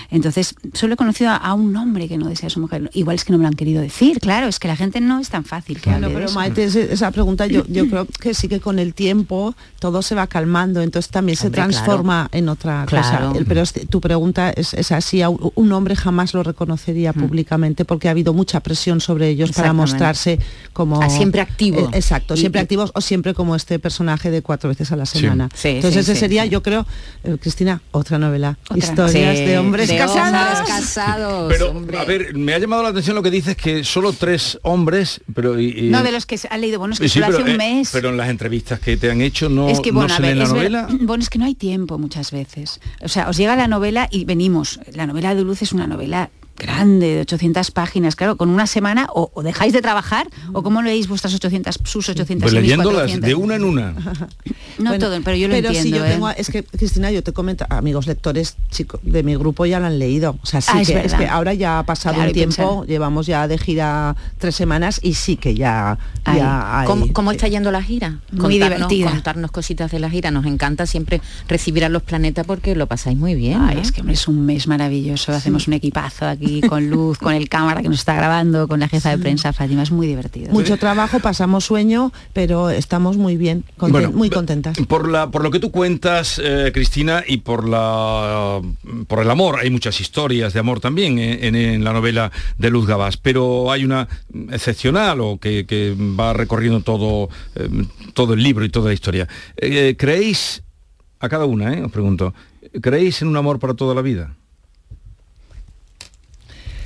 Entonces, solo he conocido a, un hombre que no desea a su mujer. Igual es que no me lo han querido decir, claro, es que la gente no es tan fácil que Claro, hable de pero eso. Maite, esa pregunta yo, yo creo que sí que con el tiempo todo se va calmando, entonces también se transforma en otra Claro. cosa. Pero tu pregunta es, es así, a un hombre jamás lo reconocería públicamente porque ha habido mucha presión sobre ellos para mostrarse como... Ah, siempre activo. Eh, exacto, siempre y- activos o siempre como este personaje de cuatro veces a la semana. Sí, entonces sí, ese sí, sería, sí. yo creo, eh, Cristina, otra novela. Otra. Historias Sí, de hombres de casados. hombres casados, Pero, hombre. a ver, me ha llamado la atención lo que dices que solo tres hombres, pero... y- y- No, de los que se han leído, bueno, es que Sí, solo pero, hace un eh, mes. pero en las entrevistas que te han hecho no, es que bueno, se ver, lee la ver- novela. bueno, es que no hay tiempo muchas veces. O sea, os llega la novela y venimos. La novela de Luz es una novela grande, de 800 páginas, claro, con una semana o, o dejáis de trabajar o cómo leéis vuestras 800, sus 800 Pues leyéndolas 400. de una en una. No Bueno, todo, pero yo lo pero entiendo. si yo ¿eh? tengo, es que Cristina, yo te comento, amigos lectores chicos de mi grupo ya lo han leído. O sea, sí Ah, es que, es verdad. que ahora ya ha pasado Claro, un tiempo, pensar. llevamos ya de gira tres semanas y sí que ya, Ay, ya hay- ¿Cómo, cómo está yendo la gira? Muy divertida. Contarnos cositas de la gira. Nos encanta siempre recibir a los planetas porque lo pasáis muy bien. Ay, ¿no? es que hombre, es un mes maravilloso. Hacemos un equipazo aquí con luz, con el cámara que nos está grabando, con la jefa de prensa Fátima. Es muy divertido. mucho trabajo, pasamos sueño, pero estamos muy bien, conten- Bueno, muy contentas. Por, la, por lo que tú cuentas, eh, Cristina, y por, la, por el amor, hay muchas historias de amor también en, en- en la novela de Luz Gabás, pero hay una excepcional o que, que va recorriendo todo, eh, todo el libro y toda la historia. Eh, ¿Creéis, a cada una, eh, os pregunto, ¿creéis en un amor para toda la vida?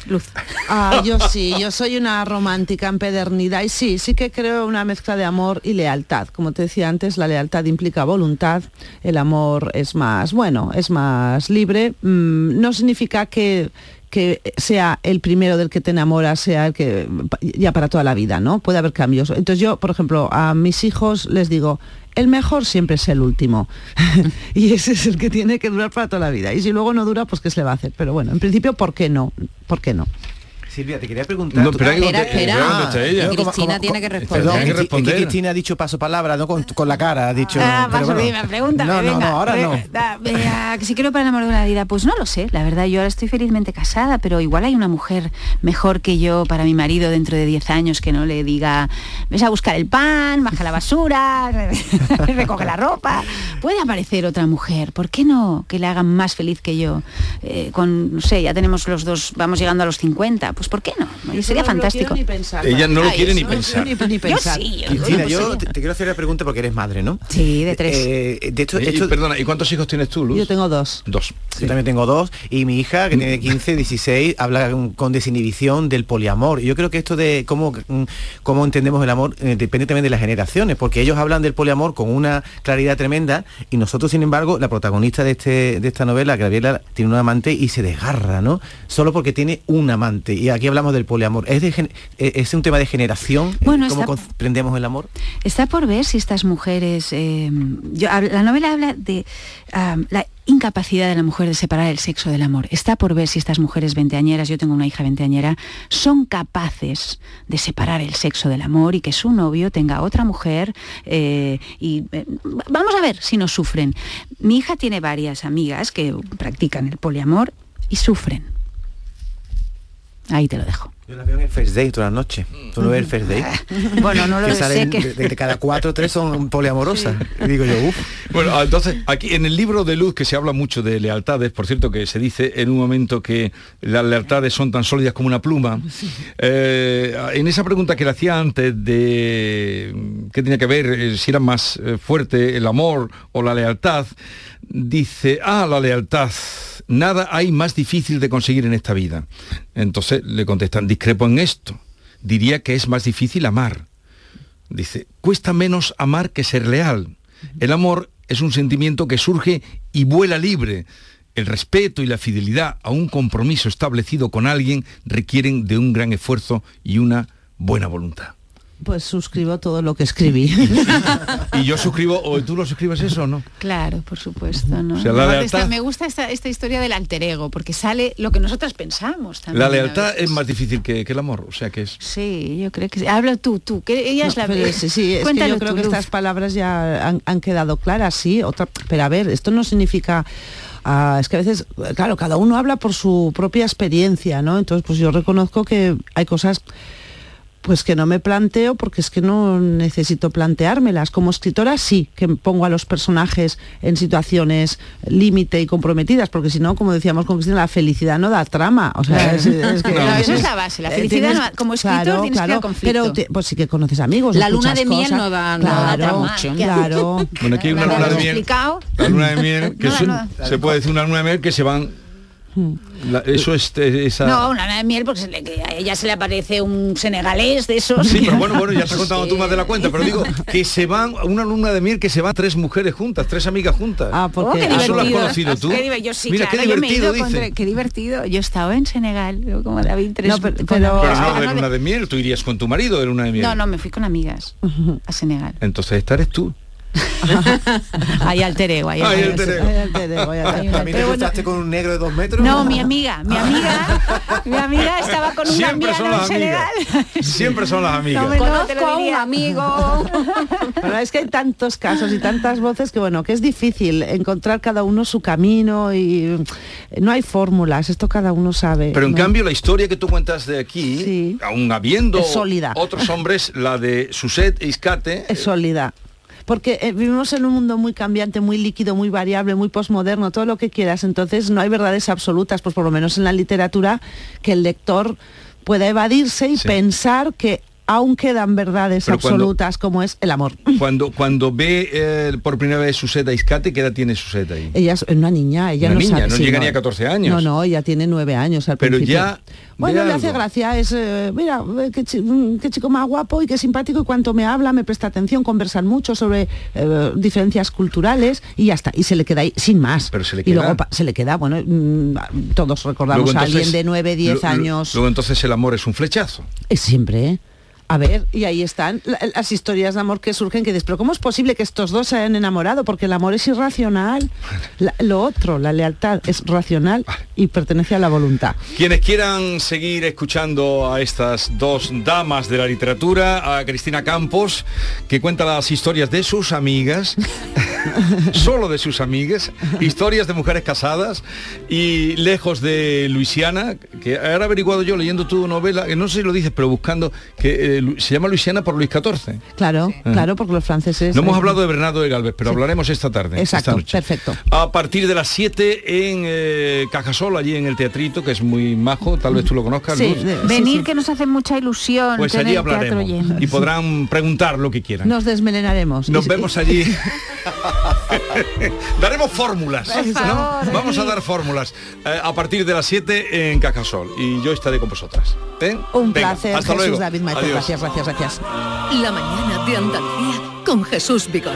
Luz. Ah, yo sí, yo soy una romántica empedernida y sí, sí que creo una mezcla de amor y lealtad. Como te decía antes, la lealtad implica voluntad, el amor es más, bueno, es más libre. Mm, no significa que que sea el primero del que te enamoras, sea el que ya para toda la vida, ¿no? Puede haber cambios. Entonces yo, por ejemplo, a mis hijos les digo, el mejor siempre es el último. y ese es el que tiene que durar para toda la vida. Y si luego no dura, pues qué se le va a hacer. Pero bueno, en principio, ¿por qué no? ¿por qué no? Silvia, te quería preguntar. No, espera Espera, ella. Cristina tiene que responder. Perdón, que que-. Cristina ha dicho paso palabra, ¿no? Con, con la cara, ha dicho. Ah, pero paso, bueno. dime, pregúntame, No, no, venga, no, ahora re- no. da- si quiero para el amor de la vida, pues no lo sé, la verdad, yo ahora estoy felizmente casada, pero igual hay una mujer mejor que yo para mi marido dentro de 10 años que no le diga, ves a buscar el pan, baja la basura, recoge la ropa. Puede aparecer otra mujer, ¿por qué no que le hagan más feliz que yo? Eh, con, no sé, ya tenemos los dos, vamos llegando a los 50, pues Pues ¿por qué no? Y sería no fantástico. pensar. Ella no lo quiere ni pensar. Ni, ni pensar. Yo sí, yo- Cristina, yo te, te quiero hacer la pregunta porque eres madre, ¿no? Sí, de tres. Eh, de hecho, Y- esto- perdona, ¿y cuántos hijos tienes tú, Luz? Yo tengo dos. Dos. Yo también tengo dos y mi hija, que tiene 15, 16, habla con, con desinhibición del poliamor. Y yo creo que esto de cómo, mm, cómo entendemos el amor eh, depende también de las generaciones, porque ellos hablan del poliamor con una claridad tremenda y nosotros, sin embargo, la protagonista de, este, de esta novela, Gabriela, tiene un amante y se desgarra, ¿no? Solo porque tiene un amante. Y aquí hablamos del poliamor. ¿Es, de eh, es un tema de generación? Bueno, ¿Cómo está- comprendemos el amor? Está por ver si estas mujeres... eh, yo- la novela habla de la incapacidad de la mujer de separar el sexo del amor. Está por ver si estas mujeres veinteañeras, yo tengo una hija veinteañera, son capaces de separar el sexo del amor y que su novio tenga otra mujer eh, y eh, vamos a ver si no sufren. Mi hija tiene varias amigas que practican el poliamor y sufren. Ahí te lo dejo. Yo la veo en el First Day toda la noche. ¿Tú no ves el First Day? Bueno, no lo que sé que- de, de cada cuatro, tres son poliamorosas. Y digo yo, uff. Bueno, entonces, aquí en el libro de Luz que se habla mucho de lealtades, por cierto que se dice en un momento que las lealtades son tan sólidas como una pluma, eh, en esa pregunta que le hacía antes de qué tenía que ver, eh, si era más eh, fuerte el amor o la lealtad, dice, ah, la lealtad, nada hay más difícil de conseguir en esta vida. Entonces le contestan, discrepo en esto, diría que es más difícil amar. Dice, cuesta menos amar que ser leal. El amor es un sentimiento que surge y vuela libre. El respeto y la fidelidad a un compromiso establecido con alguien requieren de un gran esfuerzo y una buena voluntad. Pues suscribo todo lo que escribí. Y yo suscribo, o tú lo suscribes eso o no. Claro, por supuesto, ¿no? O sea, la Aparte lealtad- está- me gusta esta, esta historia del alter ego, porque sale lo que nosotras pensamos también. La lealtad es más difícil que, que el amor, o sea que es... Sí, yo creo que sí. Habla tú, tú, que ella es la pero sí, sí, es que Cuéntalo yo creo tú, que Luz. estas palabras ya han, han quedado claras, sí. Otra, pero a ver, esto no significa. ah, es que a veces, claro, cada uno habla por su propia experiencia, ¿no? Entonces, pues yo reconozco que hay cosas pues que no me planteo porque es que no necesito planteármelas. Como escritora sí, que pongo a los personajes en situaciones límite y comprometidas, porque si no, como decíamos con Cristina, la felicidad no da trama. O sea, Claro. es, es que, No, eso es la base, la Eh, felicidad tienes- no- como escritor claro, tienes que claro, al conflicto. Pero te- pues sí que conoces amigos. La luna de miel cosas. no da- no da claro, mucho. Claro. Bueno, aquí hay una luna de miel. explicado. La luna de miel, que No, es- no. se puede decir una luna de miel que se van... la- eso es eh, esa... No, una luna de miel porque se le- que a ella se le aparece un senegalés de esos. Sí, pero bueno, bueno, ya estás contando tú más de la cuenta, pero digo que se van, una luna de miel que se van tres mujeres juntas, tres amigas juntas. Ah, Oh, qué ¿Eso lo has divertido. conocido tú? Qué yo sí, Mira, claro, qué yo me he divertido, dice. qué divertido. Yo he estado en Senegal, yo como David tres No, pero- pero- no de luna de miel, tú irías con tu marido de luna de miel. No, no, me fui con amigas a Senegal. Entonces esta eres tú. Ahí alter ego, ahí Ahí alter ego. alter ego. Ay, te digo, ya está. Hay una- ¿A mí te pero bueno, cruzaste con un negro de dos metros? No, mi amiga, mi amiga, mi amiga estaba con un Siempre son las amigas. Siempre son las amigas. No Conozco a un amigo. Pero es que hay tantos casos y tantas voces que bueno, que es difícil encontrar cada uno su camino y no hay fórmulas, esto cada uno sabe. Pero en ¿no? cambio la historia que tú cuentas de aquí, Sí. aún habiendo otros hombres, la de Suset e Iscate, es sólida. Porque eh, vivimos en un mundo muy cambiante, muy líquido, muy variable, muy posmoderno, todo lo que quieras. Entonces no hay verdades absolutas, pues por lo menos en la literatura, que el lector pueda evadirse y Sí. pensar que aún quedan verdades Pero cuando- absolutas como es el amor. cuando, cuando ve eh, por primera vez Suset a Iscate, ¿qué edad tiene Suset ahí? Ella es una niña, ella Una no niña, sabe- no sí, llega ni a 14 años. No, no, ella tiene nueve años al Pero principio. ya Bueno, le hace gracia, es, eh, mira, eh, qué, chi- mm, qué chico más guapo y qué simpático y cuanto me habla, me presta atención, conversan mucho sobre eh, diferencias culturales y ya está, y se le queda ahí sin más. Pero se le Y queda. luego pa- se le queda, bueno, mm, todos recordamos Luego, a alguien de 9, 10 lu- lu- años. Luego entonces el amor es un flechazo. Es siempre, ¿eh? A ver, y ahí están la- las historias de amor que surgen que dices, pero ¿cómo es posible que estos dos se hayan enamorado? Porque el amor es irracional. Lo otro, la lealtad, es racional y pertenece a la voluntad. Quienes quieran seguir escuchando a estas dos damas de la literatura, a Cristina Campos, que cuenta las historias de sus amigas, solo de sus amigas, historias de mujeres casadas y lejos de Luisiana, que ahora averiguado yo leyendo tu novela, que no sé si lo dices, pero buscando, que eh, se llama Luisiana por Luis XIV. Claro, claro, porque los franceses... No hemos hablado de Bernardo de Galvez, pero hablaremos esta tarde. Exacto, esta noche. perfecto. A partir de las 7 en eh, Cajasol, allí en el teatrito, que es muy majo, tal vez tú lo conozcas. Sí, Luz. de- venir que nos hace mucha ilusión Pues tener allí hablaremos lleno. y podrán preguntar lo que quieran. Nos desmelenaremos. Nos Y- vemos allí. Daremos fórmulas. Vamos a dar fórmulas eh, a partir de las 7 en Cajasol. Y yo estaré con vosotras. ¿eh? Un Venga, placer, hasta Jesús luego. David. Gracias, gracias, gracias. La mañana de Andalucía con Jesús Vigorra.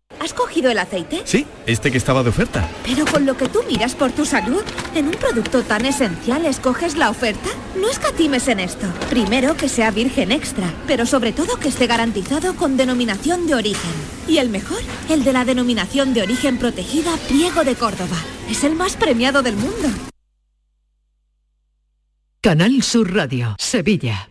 ¿Has cogido el aceite? Sí, este que estaba de oferta. Pero con lo que tú miras por tu salud, en un producto tan esencial escoges la oferta. No escatimes en esto. Primero que sea virgen extra, pero sobre todo que esté garantizado con denominación de origen. Y el mejor, el de la denominación de origen protegida Priego de Córdoba. Es el más premiado del mundo. Canal Sur Radio, Sevilla.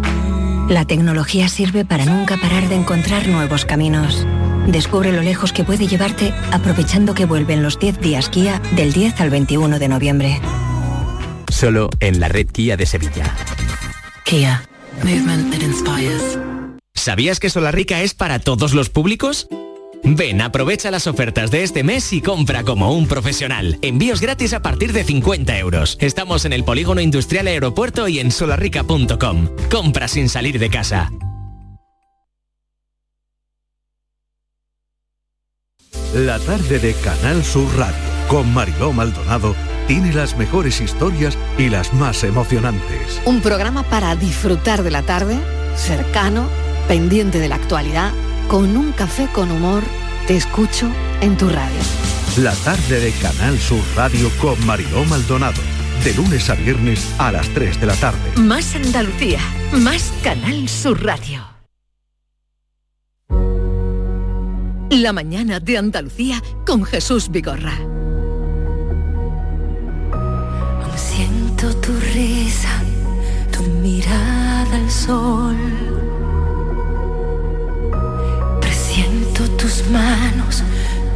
La tecnología sirve para nunca parar de encontrar nuevos caminos. Descubre lo lejos que puede llevarte aprovechando que vuelven los 10 días Kia del 10 al 21 de noviembre. Solo en la red Kia de Sevilla. Kia. Movement that inspires. ¿Sabías que Solarrica es para todos los públicos? Ven, aprovecha las ofertas de este mes y compra como un profesional. Envíos gratis a partir de 50 euros. Estamos en el Polígono Industrial Aeropuerto y en solarrica.com. Compra sin salir de casa. La tarde de Canal Sur Radio con Mariló Maldonado tiene las mejores historias y las más emocionantes. Un programa para disfrutar de la tarde, cercano, pendiente de la actualidad, con un café con humor. Te escucho en tu radio. La tarde de Canal Sur Radio con Mariló Maldonado. De lunes a viernes a las 3 de la tarde. Más Andalucía, más Canal Sur Radio. La mañana de Andalucía con Jesús Vigorra. Aún siento tu risa, tu mirada al sol. Manos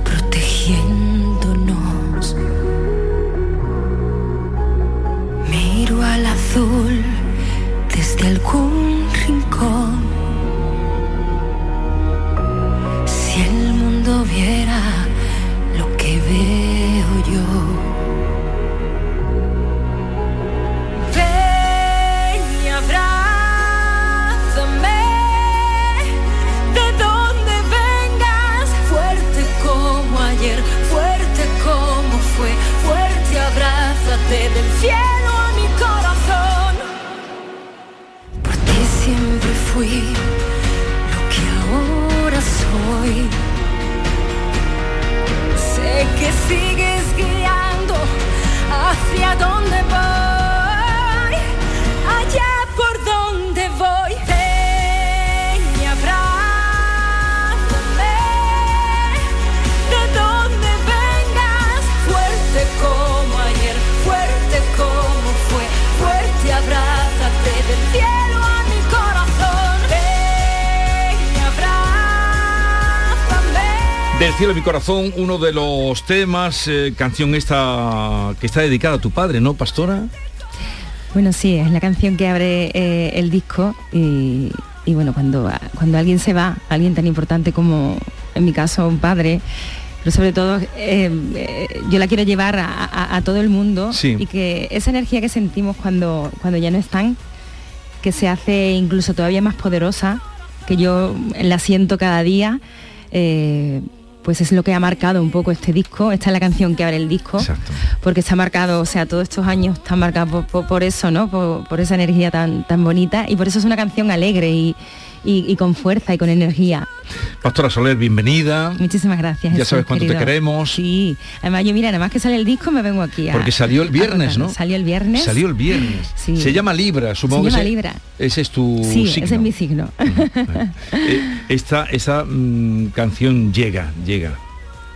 protegiéndonos. Miro al azul desde algún rincón. Si el mundo viera lo que veo yo. Del cielo de mi corazón, uno de los temas, eh, canción esta que está dedicada a tu padre, ¿no, Pastora? Bueno, sí, es la canción que abre eh, el disco y, y bueno, cuando, cuando alguien se va, alguien tan importante como en mi caso un padre, pero sobre todo eh, eh, yo la quiero llevar a, a- a todo el mundo Sí. y que esa energía que sentimos cuando, cuando ya no están, que se hace incluso todavía más poderosa, que yo la siento cada día, eh, pues es lo que ha marcado un poco este disco, esta es la canción que abre el disco, porque está marcado, o sea, todos estos años están marcados por, por- por eso, ¿no? Por, por esa energía tan, tan bonita y por eso es una canción alegre y, y- y con fuerza y con energía. Pastora Soler, bienvenida. Muchísimas gracias. Ya Jesús, sabes cuánto te queremos. Sí, además yo mira, nada más que sale el disco me vengo aquí a... Porque salió el viernes, ¿no? Salió el viernes. Salió el viernes. Sí. Se llama Libra, supongo Se llama Libra. ese es tu Sí, signo. ese es mi signo. Eh, esta esa mm, canción llega, llega.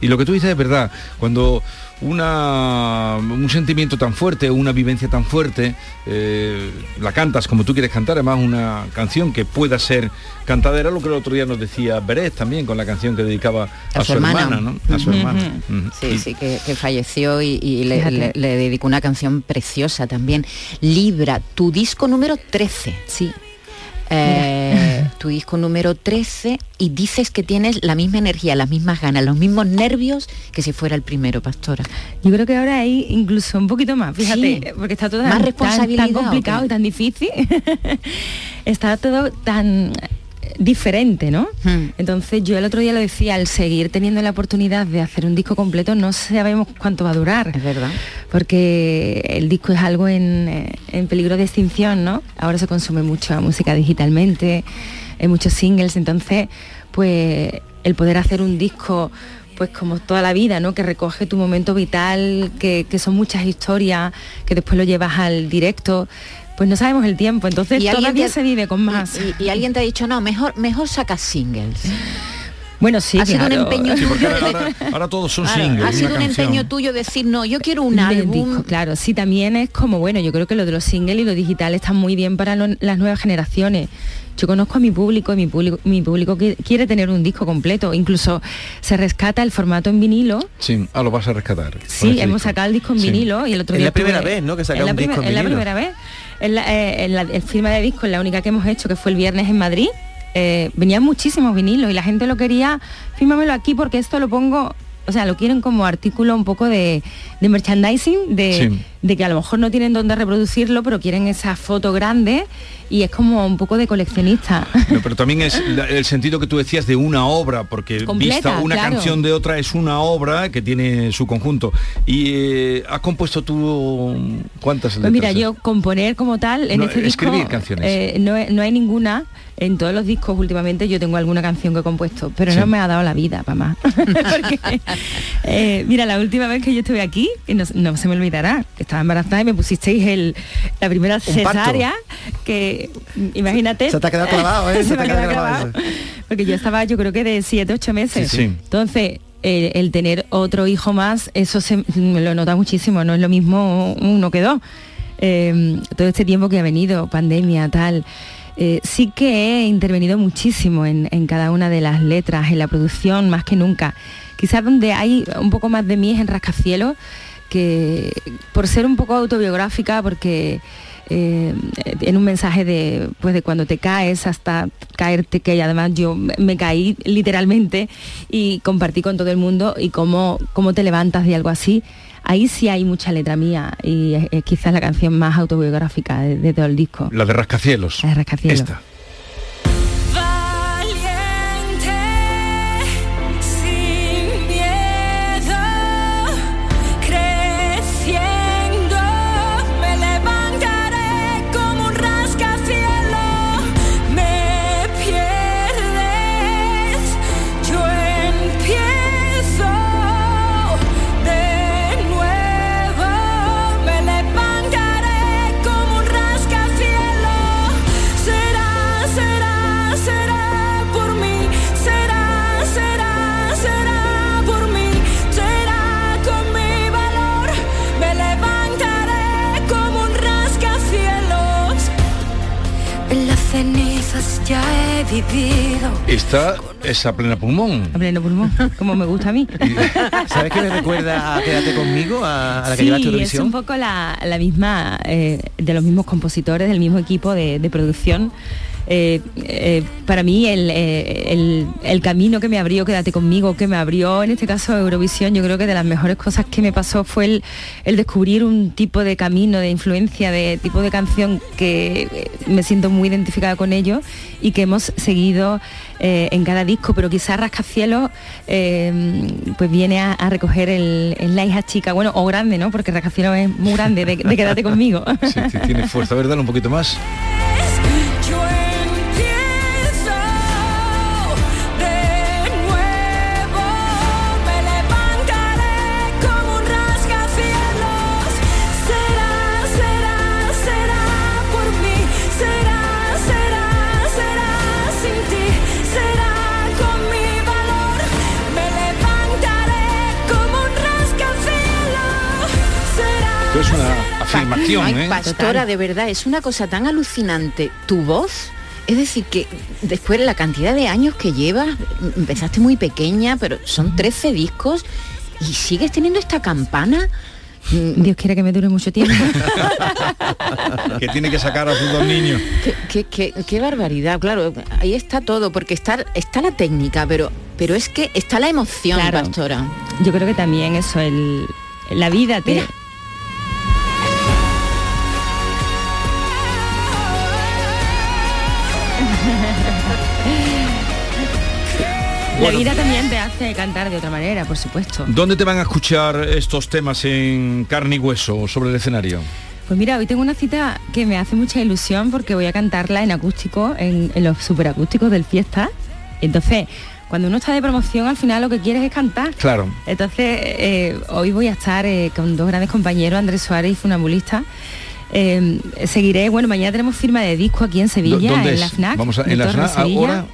Y lo que tú dices es verdad, cuando una, un sentimiento tan fuerte, una vivencia tan fuerte, eh, la cantas como tú quieres cantar, además una canción que pueda ser cantada, era lo que el otro día nos decía Beret también con la canción que dedicaba a, su hermana, ¿no? A su hermana. Sí, Y- sí, que, que falleció y, y le, Fíjate. le- le dedicó una canción preciosa también. Libra, tu disco número 13. Sí. Eh, tu disco número 13 y dices que tienes la misma energía, las mismas ganas, los mismos nervios que si fuera el primero, Pastora. Yo creo que ahora hay incluso un poquito más, fíjate, Sí. porque está todo Más tan, responsabilidad, tan ¿o complicado y tan difícil. está todo tan diferente, ¿no? Hmm. Entonces yo el otro día lo decía, al seguir teniendo la oportunidad de hacer un disco completo, no sabemos cuánto va a durar. Es verdad. Porque el disco es algo en, en peligro de extinción, ¿no? Ahora se consume mucha música digitalmente, hay muchos singles, entonces, pues el poder hacer un disco pues como toda la vida, ¿no? Que recoge tu momento vital, que, que son muchas historias, que después lo llevas al directo, pues no sabemos el tiempo, entonces alguien todavía te- se vive con más. Y, y alguien te ha dicho, no, mejor, mejor sacas singles. Bueno, sí, ha sido un empeño Sí, tuyo. ahora- ahora todos son Claro, singles, Ha sido un canción. empeño tuyo decir, no, yo quiero un álbum. disco, claro, sí, también es como, bueno, yo creo que lo de los singles y lo digital están muy bien para lo- las nuevas generaciones. Yo conozco a mi público y mi público, mi público qui- quiere tener un disco completo. Incluso se rescata el formato en vinilo. Sí, ah, lo vas a rescatar. Sí, este hemos disco. sacado el disco en Sí. vinilo y el otro Es día la primera vez, ¿no? que saca es la un disco en Es la vinilo. primera vez. La, eh, en la- el firma de disco es la única que hemos hecho, que fue el viernes en Madrid. Eh, venían muchísimos vinilos y la gente lo quería, fírmamelo aquí porque esto lo pongo, o sea, lo quieren como artículo un poco de, merchandising, de. De que a lo mejor no tienen dónde reproducirlo, pero quieren esa foto grande y es como un poco de coleccionista. No, pero también es el sentido que tú decías de una obra, porque Completa, vista una claro. canción de otra es una obra que tiene su conjunto. ¿Y eh, has compuesto tú cuántas Pues mira, yo componer como tal en No, este disco escribir canciones. eh, no, no hay ninguna. En todos los discos últimamente yo tengo alguna canción que he compuesto, pero Sí. no me ha dado la vida para más. Porque, eh, mira, la última vez que yo estuve aquí, y no, no se me olvidará, que estaba embarazada y me pusisteis el, la primera cesárea, que imagínate. Se te ha quedado clavado, ¿eh? se me ha quedado clavado. Porque yo estaba, yo creo que de 7, 8 meses. Sí, sí. Entonces, el tener otro hijo más, eso se me lo nota muchísimo, no es lo mismo uno que dos. Eh, todo este tiempo que ha venido, pandemia, tal. eh, sí que he intervenido muchísimo en, en cada una de las letras, en la producción, más que nunca. Quizás donde hay un poco más de mí es en Rascacielos, que por ser un poco autobiográfica, porque eh, en un mensaje de pues de cuando te caes hasta caerte que además yo me- caí literalmente y compartí con todo el mundo y cómo, cómo te levantas de algo así ahí sí hay mucha letra mía y es, es quizás la canción más autobiográfica de, de todo el disco La de Rascacielos. La de Rascacielos. Esta. Vivido. Esta es a plena pulmón. A pleno pulmón, como me gusta a mí. ¿Sabes qué me recuerda a Quédate conmigo, a, a la que sí, llevaste es un poco la, la misma, eh, de los mismos compositores, del mismo equipo de, de producción. Eh, eh, para mí el, eh, el- el camino que me abrió, quédate conmigo, que me abrió en este caso Eurovisión, yo creo que de las mejores cosas que me pasó fue el, el descubrir un tipo de camino, de influencia, de tipo de canción que me siento muy identificada con ello y que hemos seguido en cada disco, pero quizás Rascacielos pues viene a, recoger el, el la hija chica, bueno, o grande, ¿no? Porque Rascacielos es muy grande, de, quédate conmigo. Sí, tiene fuerza. A ver, dale un poquito más. Ay, ¿eh? Pastora, de verdad, es una cosa tan alucinante. Tu voz, es decir, que después de la cantidad de años que llevas, empezaste muy pequeña, pero son 13 discos y sigues teniendo esta campana. Dios quiera que me dure mucho tiempo. que tiene que sacar a sus dos niños. Qué, qué- qué- qué barbaridad, claro, ahí está todo, porque está, está la técnica, pero, pero es que está la emoción, Claro. Pastora. Yo creo que también eso, el, la vida te... Bueno. vida también te hace cantar de otra manera, por supuesto. ¿Dónde te van a escuchar estos temas en carne y hueso sobre el escenario? Pues mira, hoy tengo una cita que me hace mucha ilusión porque voy a cantarla en acústico, en, en los superacústicos del fiesta. Entonces, cuando uno está de promoción, al final lo que quieres es cantar. Claro. Entonces, eh, hoy voy a estar eh, con dos grandes compañeros, Andrés Suárez y Funambulista. Eh, seguiré, bueno, mañana tenemos firma de disco aquí en Sevilla, ¿Dónde en la FNAC. Vamos a- en la FNAC, Sevilla, ahora-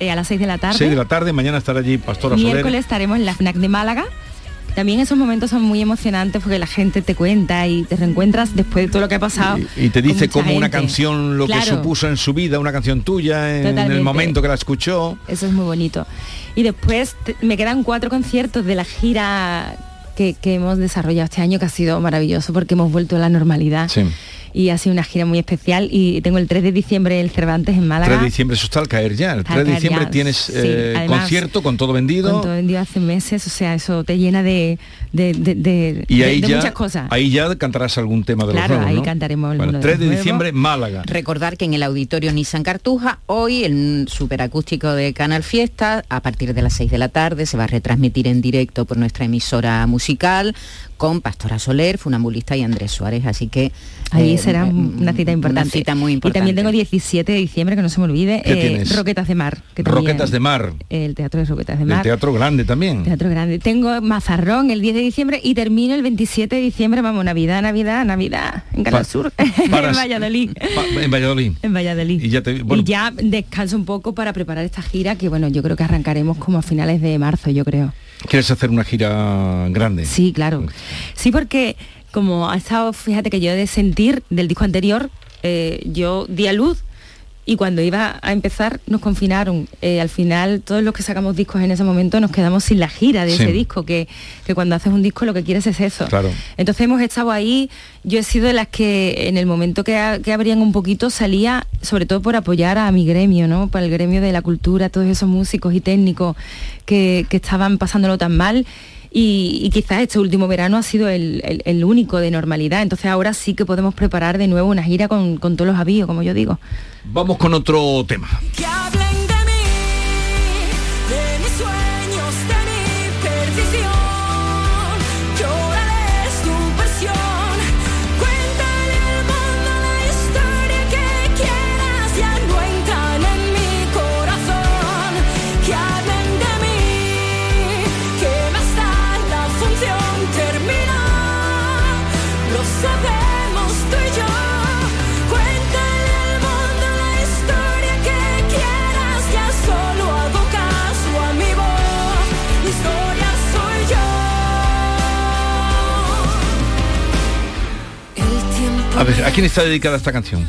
eh, a las 6 de la tarde. 6 de la tarde, mañana estará allí Pastora Miércoles Soler. estaremos en la FNAC de Málaga. También esos momentos son muy emocionantes porque la gente te cuenta y te reencuentras después de todo lo que ha pasado. Y te dice como una canción lo que supuso en su vida, una canción tuya, en el momento que la escuchó. Eso es muy bonito. Y después te- me quedan cuatro conciertos de la gira que, que hemos desarrollado este año, que ha sido maravilloso porque hemos vuelto a la normalidad. Sí. Y ha sido una gira muy especial y tengo el 3 de diciembre el Cervantes en Málaga. 3 de diciembre, eso está al caer ya. El Al 3 de diciembre ya, tienes sí. eh, Además, concierto con todo vendido. Con todo vendido hace meses, o sea, eso te llena de, de, de- de- y de- ahí de ya, muchas cosas. ahí ya cantarás algún tema de Claro, los nuevos, ahí ¿no? cantaremos Bueno, de 3 los de diciembre, Málaga. Recordar que en el auditorio Nissan Cartuja, hoy el superacústico de Canal Fiesta, a partir de las 6 de la tarde, se va a retransmitir en directo por nuestra emisora musical con Pastora Soler, Funambulista y Andrés Suárez. Así que Ahí eh, será eh, una cita importante. Una cita muy importante. Y también tengo 17 de diciembre, que no se me olvide, ¿Qué eh, tienes? Roquetas de Mar. que también- Roquetas de Mar. El Teatro de Roquetas de El Mar. teatro grande también. Teatro Grande. Tengo Mazarrón el 10 de diciembre y termino el 27 de diciembre, vamos, Navidad, Navidad, Navidad, en Canal Sur, para- en Valladolid. Pa- en Valladolid. En Valladolid. Y ya te, bueno, y ya descanso un poco para preparar esta gira que bueno, yo creo que arrancaremos como a finales de marzo, yo creo. ¿quieres hacer una gira grande? Sí, claro. Sí, porque como ha estado, fíjate que yo de sentir del disco anterior, eh, yo di a luz y cuando iba a empezar nos confinaron. Eh, al final todos los que sacamos discos en ese momento nos quedamos sin la gira de Sí. ese disco, que, que cuando haces un disco lo que quieres es eso. Claro. Entonces hemos estado ahí, yo he sido de las que en el momento que, a- que abrían un poquito salía, sobre todo por apoyar a mi gremio, ¿no? Para el gremio de la cultura, todos esos músicos y técnicos que, que estaban pasándolo tan mal. Y, y quizás este último verano ha sido el, el- el único de normalidad. Entonces ahora sí que podemos preparar de nuevo una gira con, con todos los avíos, como yo digo. Vamos con otro tema. A ver, ¿a quién está dedicada esta canción?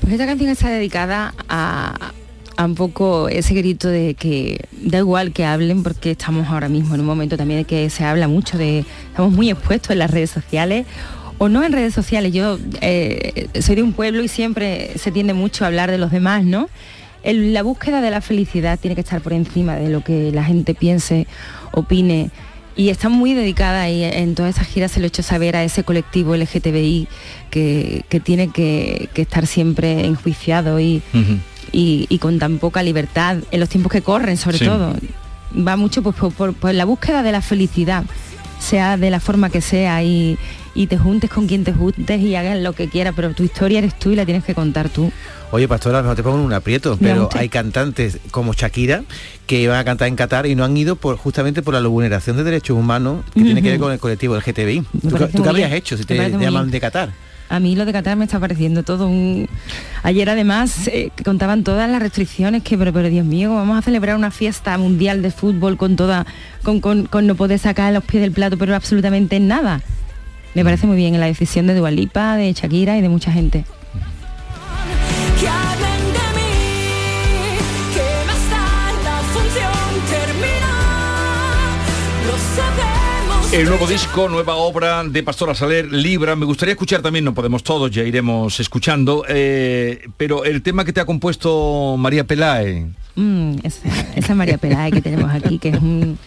Pues esta canción está dedicada a, un poco ese grito de que da igual que hablen porque estamos ahora mismo en un momento también que se habla mucho de, estamos muy expuestos en las redes sociales o no en redes sociales. Yo eh, soy de un pueblo y siempre se tiende mucho a hablar de los demás, ¿no? El- la búsqueda de la felicidad tiene que estar por encima de lo que la gente piense, opine. Y está muy dedicada y en todas estas giras se lo he hecho saber a ese colectivo LGTBI que, que tiene que, que estar siempre enjuiciado y, y, y con tan poca libertad en los tiempos que corren sobre Sí. todo. Va mucho pues, por, por- por la búsqueda de la felicidad, sea de la forma que sea y, y te juntes con quien te juntes y hagas lo que quieras, pero tu historia eres tú y la tienes que contar tú. Oye, Pastora, a lo mejor te pongo un aprieto, pero hay cantantes como Shakira que iban a cantar en Qatar y no han ido por justamente por la vulneración de derechos humanos que tiene que ver con el colectivo LGTBI. ¿Tú, tú qué habrías hecho si te llaman de Qatar? A mí lo de Qatar me está pareciendo todo un... Ayer además eh, contaban todas las restricciones que, pero, pero Dios mío, vamos a celebrar una fiesta mundial de fútbol con toda, con, con- con no poder sacar los pies del plato, pero absolutamente nada. Me parece muy bien la decisión de Dualipa, de Shakira y de mucha gente. El nuevo disco, nueva obra de Pastora Saler, Libra. Me gustaría escuchar también, no podemos todos, ya iremos escuchando, eh, pero el tema que te ha compuesto María Pelae. Mm, esa, esa María Peláez que tenemos aquí, que es un...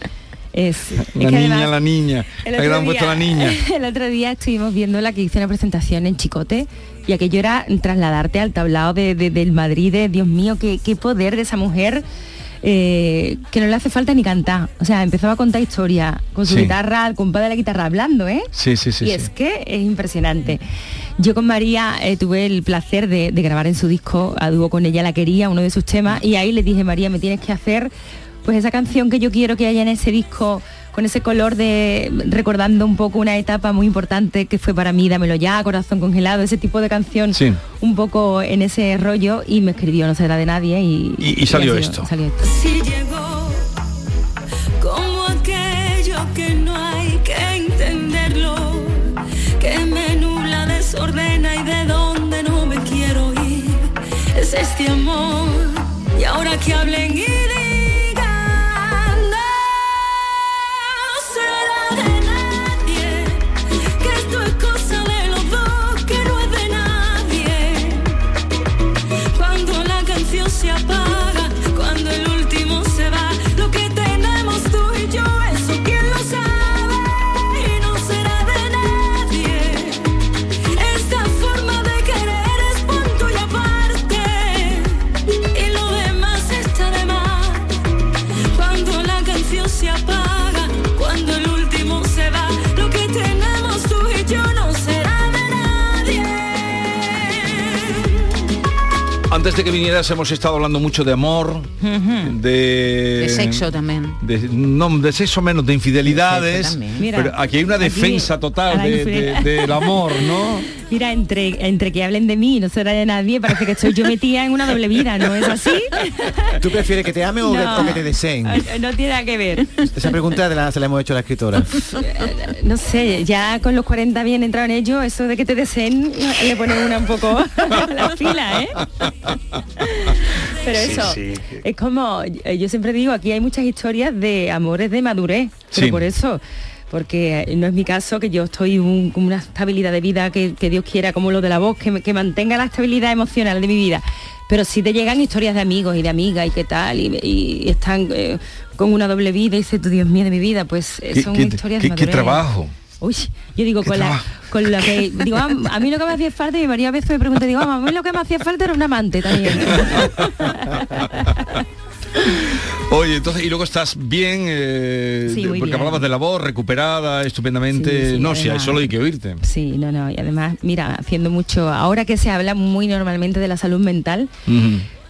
Es, es La que niña, además- la niña. El otro día- la niña. El otro día estuvimos viendo la que hizo una presentación en Chicote y aquello era trasladarte al tablado de, de- del Madrid, de, Dios mío, qué, qué poder de esa mujer. eh, que no le hace falta ni cantar. O sea, empezaba a contar historia con su Sí. guitarra, al compás de la guitarra hablando, ¿eh? Sí, sí, sí. y sí. es que es impresionante. Yo con María eh, tuve el placer de, de grabar en su disco, a dúo con ella la quería, uno de sus temas, y ahí le dije, María, me tienes que hacer pues esa canción que yo quiero que haya en ese disco, con ese color de recordando un poco una etapa muy importante que fue para mí, Dámelo ya, Corazón congelado, ese tipo de canción, Sí. un poco en ese rollo, y me escribió No será de nadie y, Y- y salió esto. salió esto. Si llegó como aquello que no hay que entenderlo, que me nubla, desordena y de donde no me quiero ir. Es este amor y ahora que hablen y digan, Antes de que vinieras hemos estado hablando mucho de amor, de... De sexo también. de- no, de sexo menos, de infidelidades. Mira, pero aquí hay una defensa total del amor, ¿no? Mira, entre, entre que hablen de mí y no será de nadie, parece que estoy yo metida en una doble vida, ¿no es así? ¿Tú prefieres que te amen o, que, No. o que te deseen? No tiene nada que ver. Esa pregunta de la- se la hemos hecho a la escritora. No sé, ya con los 40 bien entrado en ello, eso de que te deseen le pone una un poco a la fila, ¿eh? Pero eso, sí. es como, eh, yo siempre digo, aquí hay muchas historias de amores de madurez, pero Sí. por eso, porque eh, no es mi caso, que yo estoy un- con una estabilidad de vida que, que Dios quiera, como lo de la voz, que, me- que mantenga la estabilidad emocional de mi vida. Pero sí te llegan historias de amigos y de amigas y qué tal, y, y están eh, con una doble vida y dices, tú Dios mío de mi vida, pues eh, ¿Qué, son qué- historias qué- de qué trabajo? Uy, yo digo, con, la, con lo que digo, "Ah, a mí lo que me hacía falta, y varias veces me pregunté, digo, "Ah, a mí lo que me hacía falta era un amante también. Oye, entonces, y luego estás bien, eh, Sí, de- muy porque bien. hablabas de la voz, recuperada estupendamente. Sí, sí, no, si hay solo hay que oírte. Sí, no, no, y además, mira, haciendo mucho, ahora que se habla muy normalmente de la salud mental,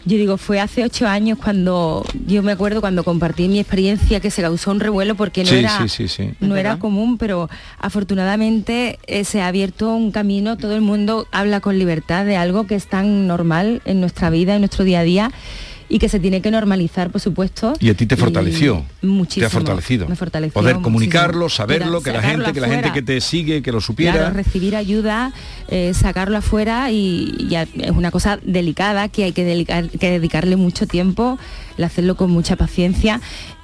yo digo, fue hace ocho años cuando, yo me acuerdo cuando compartí mi experiencia que se causó un revuelo porque no Sí, era... sí, sí, sí. No era común, pero afortunadamente eh, se ha abierto un camino, todo el mundo habla con libertad de algo que es tan normal en nuestra vida, en nuestro día a día. Y que se tiene que normalizar, por supuesto. Y a ti te fortaleció. Muchísimo. Te ha fortalecido. Me fortaleció Poder muchísimo. comunicarlo, saberlo, que la gente, que la gente que te sigue, que lo supiera. Claro, recibir ayuda, eh, sacarlo afuera y, y es una cosa delicada que hay que, delicar- que dedicarle mucho tiempo, el hacerlo con mucha paciencia.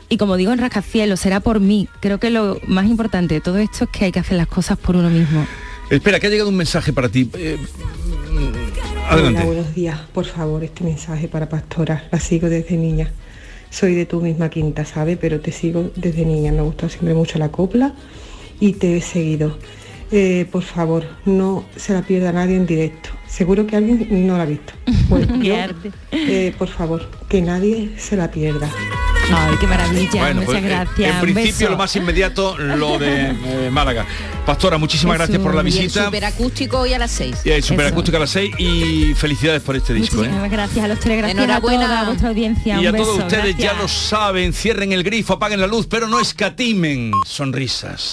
Y como digo en Rascacielos, será por mí. Creo que lo más importante de todo esto es que hay que hacer las cosas por uno mismo. Espera, que ha llegado un mensaje para ti. Eh, adelante. Hola, buenos días. Por favor, este mensaje para Pastora. La sigo desde niña. Soy de tu misma quinta, ¿sabe? Pero te sigo desde niña. Me ha gustado siempre mucho la copla y te he seguido. Eh, por favor, no se la pierda nadie en directo. Seguro que alguien no la ha visto. Pues yo, eh, por favor, que nadie se la pierda. Ay, qué maravilla. Bueno, Muchas pues, eh, gracias. En principio lo más inmediato, lo de eh, Málaga. Pastora, muchísimas gracias por la Y el visita. superacústico hoy a las 6. Y el superacústico a las 6 y felicidades por este disco. ¿eh? Muchísimas gracias a los tres, gracias Enhorabuena. a toda vuestra audiencia. Y a todos ustedes ya lo saben, cierren el grifo, apaguen la luz, pero no escatimen sonrisas.